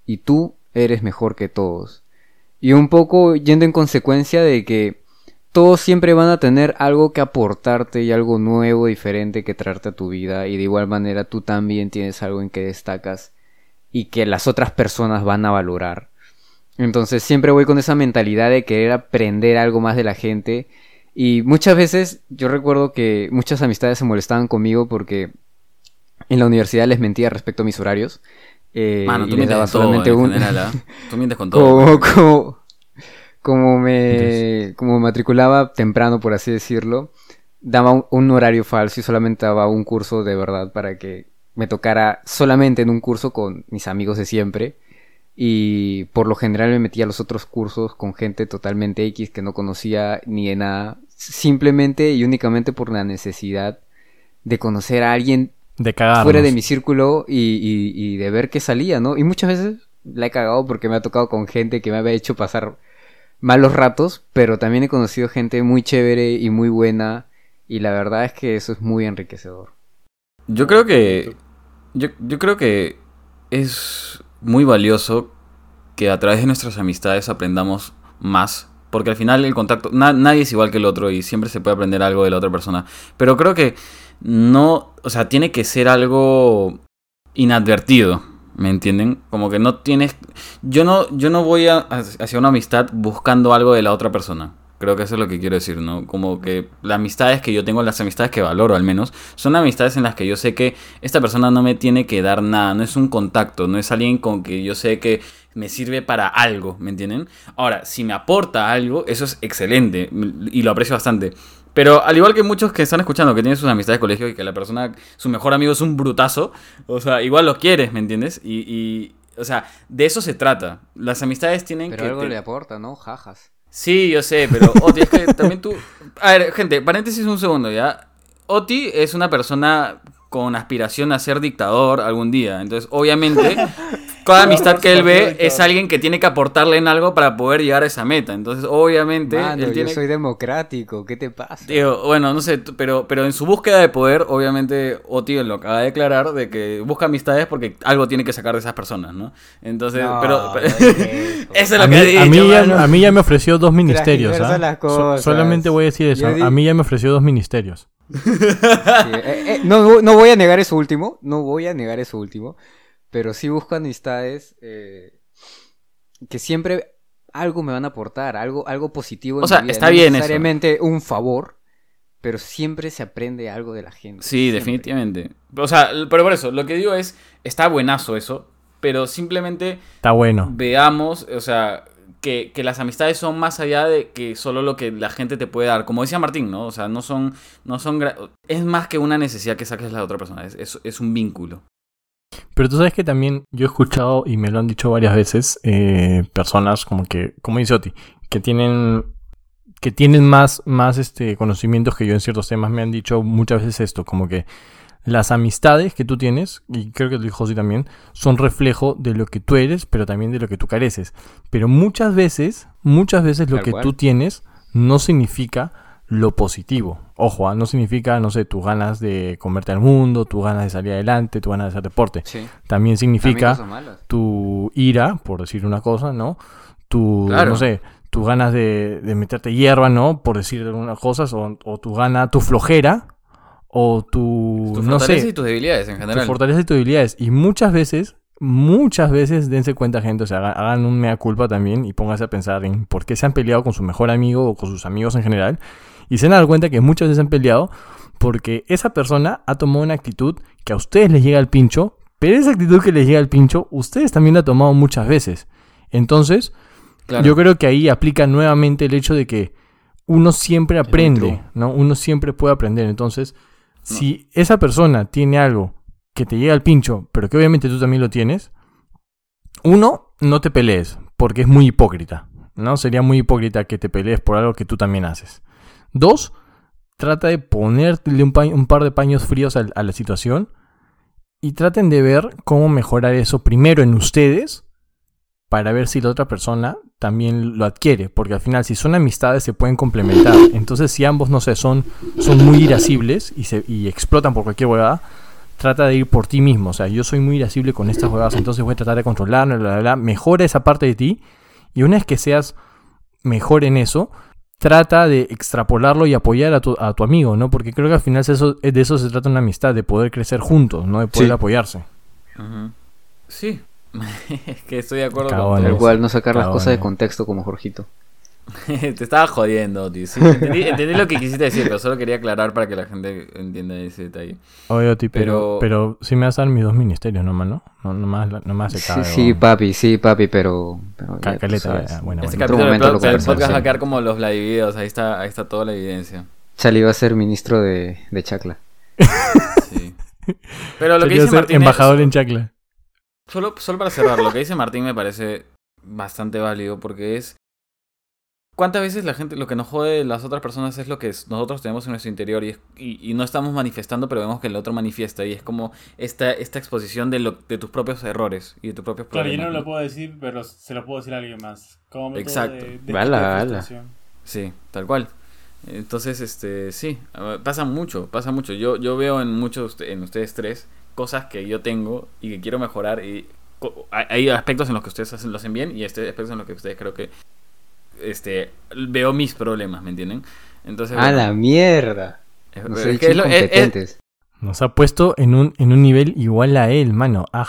y tú eres mejor que todos. Y un poco yendo en consecuencia de que todos siempre van a tener algo que aportarte y algo nuevo, diferente que traerte a tu vida. Y de igual manera tú también tienes algo en que destacas y que las otras personas van a valorar. Entonces siempre voy con esa mentalidad de querer aprender algo más de la gente. Y muchas veces yo recuerdo que muchas amistades se molestaban conmigo porque en la universidad les mentía respecto a mis horarios. Eh, Mano, y tú les mientes daba con todo, solamente en un... general, ¿ah? Tú mientes con todo. como, como, como me como matriculaba temprano, por así decirlo, daba un, un horario falso y solamente daba un curso de verdad para que me tocara solamente en un curso con mis amigos de siempre. Y por lo general me metía a los otros cursos con gente totalmente X que no conocía ni de nada. Simplemente y únicamente por la necesidad de conocer a alguien De fuera de mi círculo y, y- y de ver qué salía, ¿no? Y muchas veces la he cagado porque me ha tocado con gente que me había hecho pasar malos ratos, pero también he conocido gente muy chévere y muy buena y la verdad es que eso es muy enriquecedor. Yo creo que. Yo, yo creo que es muy valioso que a través de nuestras amistades aprendamos más. Porque al final el contacto. na- nadie es igual que el otro y siempre se puede aprender algo de la otra persona. Pero creo que no. O sea, tiene que ser algo inadvertido. ¿Me entienden? Como que no tienes. Yo no, yo no voy a, hacia una amistad buscando algo de la otra persona. Creo que eso es lo que quiero decir, ¿no? Como que las amistades que yo tengo, las amistades que valoro al menos, son amistades en las que yo sé que esta persona no me tiene que dar nada, no es un contacto, no es alguien con que yo sé que me sirve para algo, ¿me entienden? Ahora, si me aporta algo, eso es excelente y lo aprecio bastante. Pero al igual que muchos que están escuchando que tienen sus amistades de colegio y que la persona, su mejor amigo es un brutazo, o sea, igual lo quieres, ¿me entiendes? Y, y, o sea, de eso se trata. Las amistades tienen Pero que... algo te- le aporta, ¿no? Jajas. Sí, yo sé, pero Oti, es que también tú... A ver, gente, paréntesis un segundo, ¿ya? Oti es una persona con aspiración a ser dictador algún día. Entonces, obviamente, cada amistad que él ve es alguien que tiene que aportarle en algo para poder llegar a esa meta. Entonces, obviamente, Mano, él yo soy democrático, ¿qué te pasa? Digo, bueno, no sé, pero, pero en su búsqueda de poder, obviamente, Oti lo acaba de declarar de que busca amistades porque algo tiene que sacar de esas personas, ¿no? Entonces, No, pero... eso. eso es A lo mí, que ha dicho, a, mí ya, mano. a mí ya me ofreció dos ministerios. ¿ah? So- solamente voy a decir eso. Di- A mí ya me ofreció dos ministerios. Sí, eh, eh, no, no voy a negar eso último, no voy a negar eso último, pero sí busco amistades eh, que siempre algo me van a aportar, algo, algo positivo. en O sea, mi vida. está No bien eso. necesariamente un favor, pero siempre se aprende algo de la gente. Sí, siempre. definitivamente. O sea, pero por eso, lo que digo es, está buenazo eso, pero simplemente Está bueno. veamos, o sea, que, que las amistades son más allá de que solo lo que la gente te puede dar. Como decía Martín, ¿no? O sea, no son, no son, es más que una necesidad que saques de la otra persona, es, es, es un vínculo. Pero tú sabes que también yo he escuchado y me lo han dicho varias veces eh, personas como que, como dice Oti, que tienen que tienen más, más este, conocimientos que yo en ciertos temas me han dicho muchas veces esto, como que las amistades que tú tienes, y creo que lo dijo Oti también, son reflejo de lo que tú eres, pero también de lo que tú careces. Pero muchas veces, muchas veces lo Tal que cual. tú tienes no significa lo positivo. Ojo, ¿ah? no significa, no sé, tus ganas de comerte al mundo, tus ganas de salir adelante, tus ganas de hacer deporte. Sí. También significa tu ira, por decir una cosa, ¿no? Tu, Claro. no sé, tus ganas de, de meterte hierba, ¿no? Por decir algunas cosas, o, o tu gana, tu flojera, o tu, Tus no fortalezas sé, y tus debilidades en tu general. fortaleza y tus debilidades. Y muchas veces, muchas veces, dense cuenta, gente, o sea, haga- hagan un mea culpa también y pónganse a pensar en por qué se han peleado con su mejor amigo o con sus amigos en general. Y se han dado cuenta que muchas veces han peleado porque esa persona ha tomado una actitud que a ustedes les llega al pincho, pero esa actitud que les llega al pincho, ustedes también la han tomado muchas veces. Entonces, Claro. yo creo que ahí aplica nuevamente el hecho de que uno siempre aprende. ¿no? Uno siempre puede aprender. Entonces, si esa persona tiene algo que te llega al pincho, pero que obviamente tú también lo tienes, uno, no te pelees, porque es muy hipócrita, ¿no? Sería muy hipócrita que te pelees por algo que tú también haces. Dos, trata de ponerle un, pa- un par de paños fríos a la situación y traten de ver cómo mejorar eso primero en ustedes para ver si la otra persona también lo adquiere, porque al final si son amistades se pueden complementar. Entonces si ambos, no sé, son, son muy irascibles y, explotan por cualquier huevada, trata de ir por ti mismo. O sea, yo soy muy irascible con estas jugadas, entonces voy a tratar de controlarlo, bla, bla, bla. Mejora esa parte de ti. Y una vez que seas mejor en eso, trata de extrapolarlo y apoyar a tu, a tu amigo, ¿no? Porque creo que al final eso, de eso se trata una amistad, de poder crecer juntos, ¿no? De poder Sí. apoyarse. Sí, es que estoy de acuerdo Cagones. con Tal todo. cual, no sacar las cosas de contexto como Jorgito. Te estaba jodiendo, tío. Sí, entendí, entendí lo que quisiste decir, pero solo quería aclarar para que la gente entienda ese detalle. Oye, Oti, pero, Pero- pero sí me vas a dar mis dos ministerios nomás, ¿no? No, nomás, nomás se Sí, cabe. sí, o- papi, sí, papi, pero... pero ya caleta, ya, buena, Este otro momento pod- lo podcast va a sí. quedar como los Vladivideos. Ahí está, ahí está toda la evidencia. Chali va a ser ministro de, de Chacla. Sí. Pero lo que dice ser Martín. embajador en Chacla. Solo, solo para cerrar, lo que dice Martín me parece bastante válido porque es. ¿Cuántas veces la gente, lo que nos jode de las otras personas es lo que nosotros tenemos en nuestro interior y, es- y, y no estamos manifestando, pero vemos que el otro manifiesta y es como esta, esta exposición de, lo, de tus propios errores y de tus propios Claro, yo problemas. no lo puedo decir, pero se lo puedo decir a alguien más. Como Exacto. de- de Bala, bala. Sí, tal cual. Entonces, este, sí, pasa mucho, pasa mucho. Yo, yo veo en muchos, en ustedes tres, cosas que yo tengo y que quiero mejorar y hay aspectos en los que ustedes hacen, lo hacen bien y este aspectos en los que ustedes creo que, este, veo mis problemas, ¿me entienden? Entonces, ¡A bueno, la mierda! es- Nos es lo-. Nos ha puesto en un, en un nivel igual a él, mano. ¡Ah!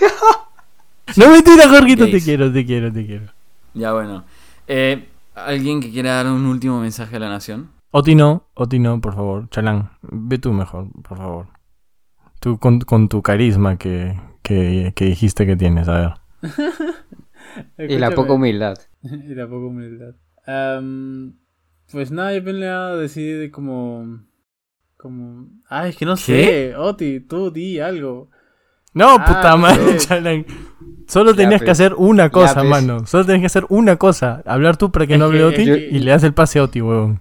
no mentira, Jorgito, te quiero, te quiero, te quiero. ya bueno. Eh, ¿Alguien que quiera dar un último mensaje a la nación? Oti no, Oti no, por favor. Chalán, ve tú mejor, por favor. Tú con, con tu carisma que, que, que dijiste que tienes, a ver. Y la poca humildad. y la poca humildad. Pues nada, yo decir como... Como... Ay, es que no sé. Oti, tú di algo. No, Ah, puta madre, sé. Chalán. Solo Ya, tenías que pues. hacer una cosa, pues. mano. Solo tenías que hacer una cosa. Hablar tú para que Es no hable que- Oti y le das el pase a Oti, huevón.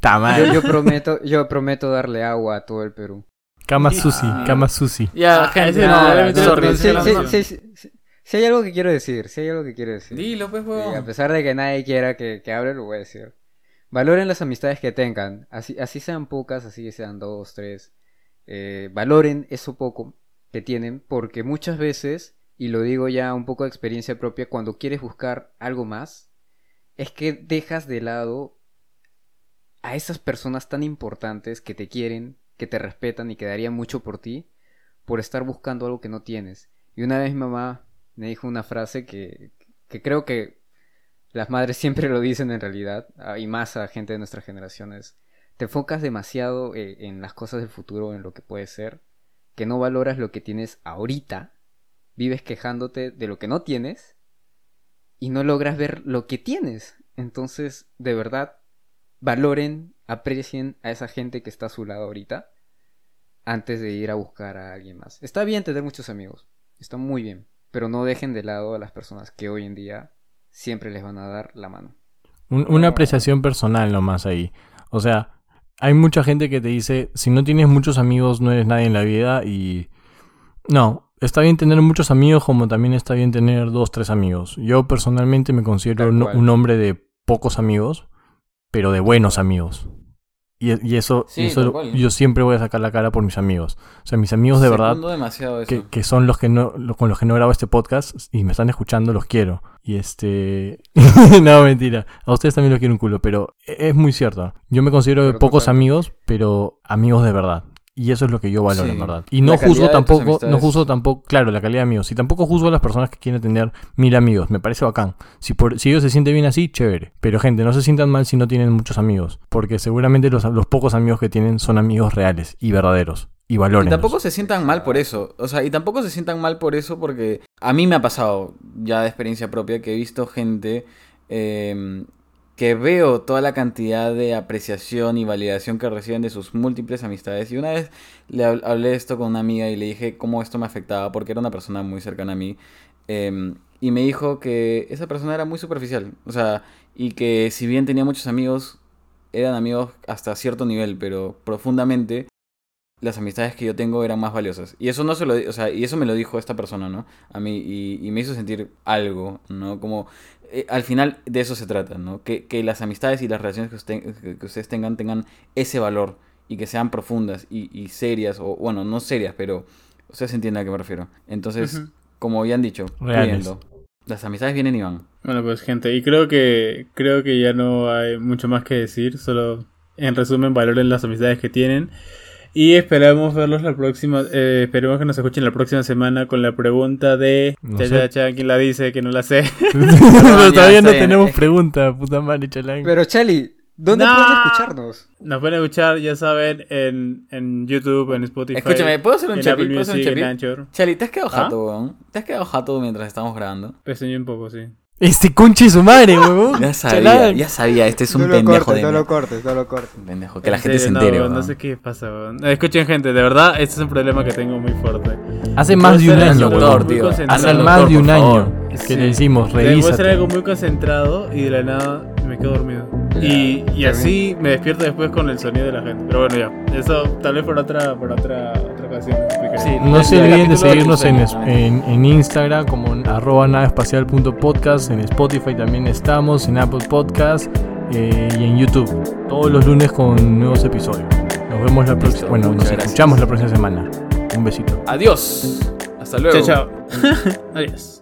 Yo, yo prometo, yo prometo darle agua a todo el Perú. Cama Ah. sushi, cama sushi. Ya, Ah, no, no, no, sí, no. sí, sí, sí. Si hay algo que quiero decir, si hay algo que quiero decir. Dilo, pues, huevón. a pesar de que nadie quiera que, que hable, lo voy a decir. Valoren las amistades que tengan. Así, así sean pocas, así sean dos, tres. Eh, valoren eso poco que tienen, porque muchas veces, y lo digo ya un poco de experiencia propia, cuando quieres buscar algo más, es que dejas de lado a esas personas tan importantes que te quieren, que te respetan y que darían mucho por ti, por estar buscando algo que no tienes. Y una vez mi mamá me dijo una frase que, que creo que las madres siempre lo dicen en realidad, ah, y más a gente de nuestras generaciones. Te enfocas demasiado eh, en las cosas del futuro, en lo que puede ser, que no valoras lo que tienes ahorita, vives quejándote de lo que no tienes y no logras ver lo que tienes. Entonces, de verdad, valoren, aprecien a esa gente que está a su lado ahorita antes de ir a buscar a alguien más. Está bien tener muchos amigos, está muy bien, pero no dejen de lado a las personas que hoy en día siempre les van a dar la mano. Un- una apreciación personal nomás ahí. O sea, hay mucha gente que te dice, si no tienes muchos amigos no eres nadie en la vida y... No, está bien tener muchos amigos como también está bien tener dos, tres amigos. Yo personalmente me considero un hombre de pocos amigos, pero de buenos amigos. Y, y eso, Sí, y eso yo siempre voy a sacar la cara por mis amigos. O sea, mis amigos de verdad Segundo que, que son los que no lo- con los que no grabo este podcast y me están escuchando, los quiero. Y este no, mentira. A ustedes también los quiero un culo, pero e- es muy cierto. Yo me considero de pocos amigos, pero amigos de verdad. Y eso es lo que yo valoro, Sí. en verdad. Y no juzgo tampoco, no juzgo tampoco, claro, la calidad de amigos. Y tampoco juzgo a las personas que quieren tener mil amigos. Me parece bacán. Si, por, si ellos se sienten bien así, chévere. Pero gente, no se sientan mal si no tienen muchos amigos. Porque seguramente los, los pocos amigos que tienen son amigos reales y verdaderos. Y valoren. Y tampoco se sientan mal por eso. O sea, y tampoco se sientan mal por eso porque a mí me ha pasado ya de experiencia propia que he visto gente eh, que veo toda la cantidad de apreciación y validación que reciben de sus múltiples amistades. Y una vez le hab- hablé esto con una amiga y le dije cómo esto me afectaba porque era una persona muy cercana a mí. eh, y me dijo que esa persona era muy superficial. O sea, y que si bien tenía muchos amigos, eran amigos hasta cierto nivel, pero profundamente las amistades que yo tengo eran más valiosas. Y eso no se lo, o sea, y eso me lo dijo esta persona, ¿no? A mí y, y me hizo sentir algo, ¿no? Como eh, al final de eso se trata, ¿no? Que, que las amistades y las relaciones que, usted- que- ustedes tengan tengan ese valor y que sean profundas y, y serias, o bueno, no serias, pero ustedes entienden a qué me refiero. Entonces, como ya han dicho, cuídenlo. Las amistades vienen y van. Bueno, pues gente, y creo que creo que ya no hay mucho más que decir, solo en resumen valoren las amistades que tienen y esperamos verlos la próxima, eh, esperemos que nos escuchen la próxima semana con la pregunta de No cha, cha, cha, ¿quién la dice? Que no la sé. Pero todavía no tenemos pregunta, puta madre, chalán. Pero Chali, ¿dónde No. pueden escucharnos? Nos pueden escuchar, ya saben, en, en YouTube, en Spotify. Escúchame, ¿puedo hacer un chapit? ¿Puedo hacer un chapit? Chali, ¿te has quedado ¿Ah? jato, weón? ¿Te has quedado jato mientras estamos grabando? Peseño un poco, sí. Este conche su madre, huevón. Ya sabía, Chalán. ya sabía, este es un no lo pendejo cortes, de no lo cortes, no lo cortes. Pendejo, que la En gente se entere, no, weón. no sé qué pasa, weón. Escuchen, gente, de verdad, este es un problema que tengo muy fuerte. Hace más de un año, doctor, tío. Hace más de un año que Sí. le decimos, Puede ser revísate. algo muy concentrado y de la nada me quedo dormido. Y, y así me despierto después con el sonido de la gente. Pero bueno, ya. Eso tal vez por otra, por otra, otra ocasión. Sí, No se olviden de seguirnos en, en, en Instagram como arroba naveespacial.podcast, en Spotify también estamos, en Apple Podcast eh, y en YouTube. Todos los lunes con nuevos episodios. Nos vemos la próxima. Bueno, nos gracias. escuchamos la próxima semana. Un besito. Adiós. Hasta luego. Chao, chao. Adiós.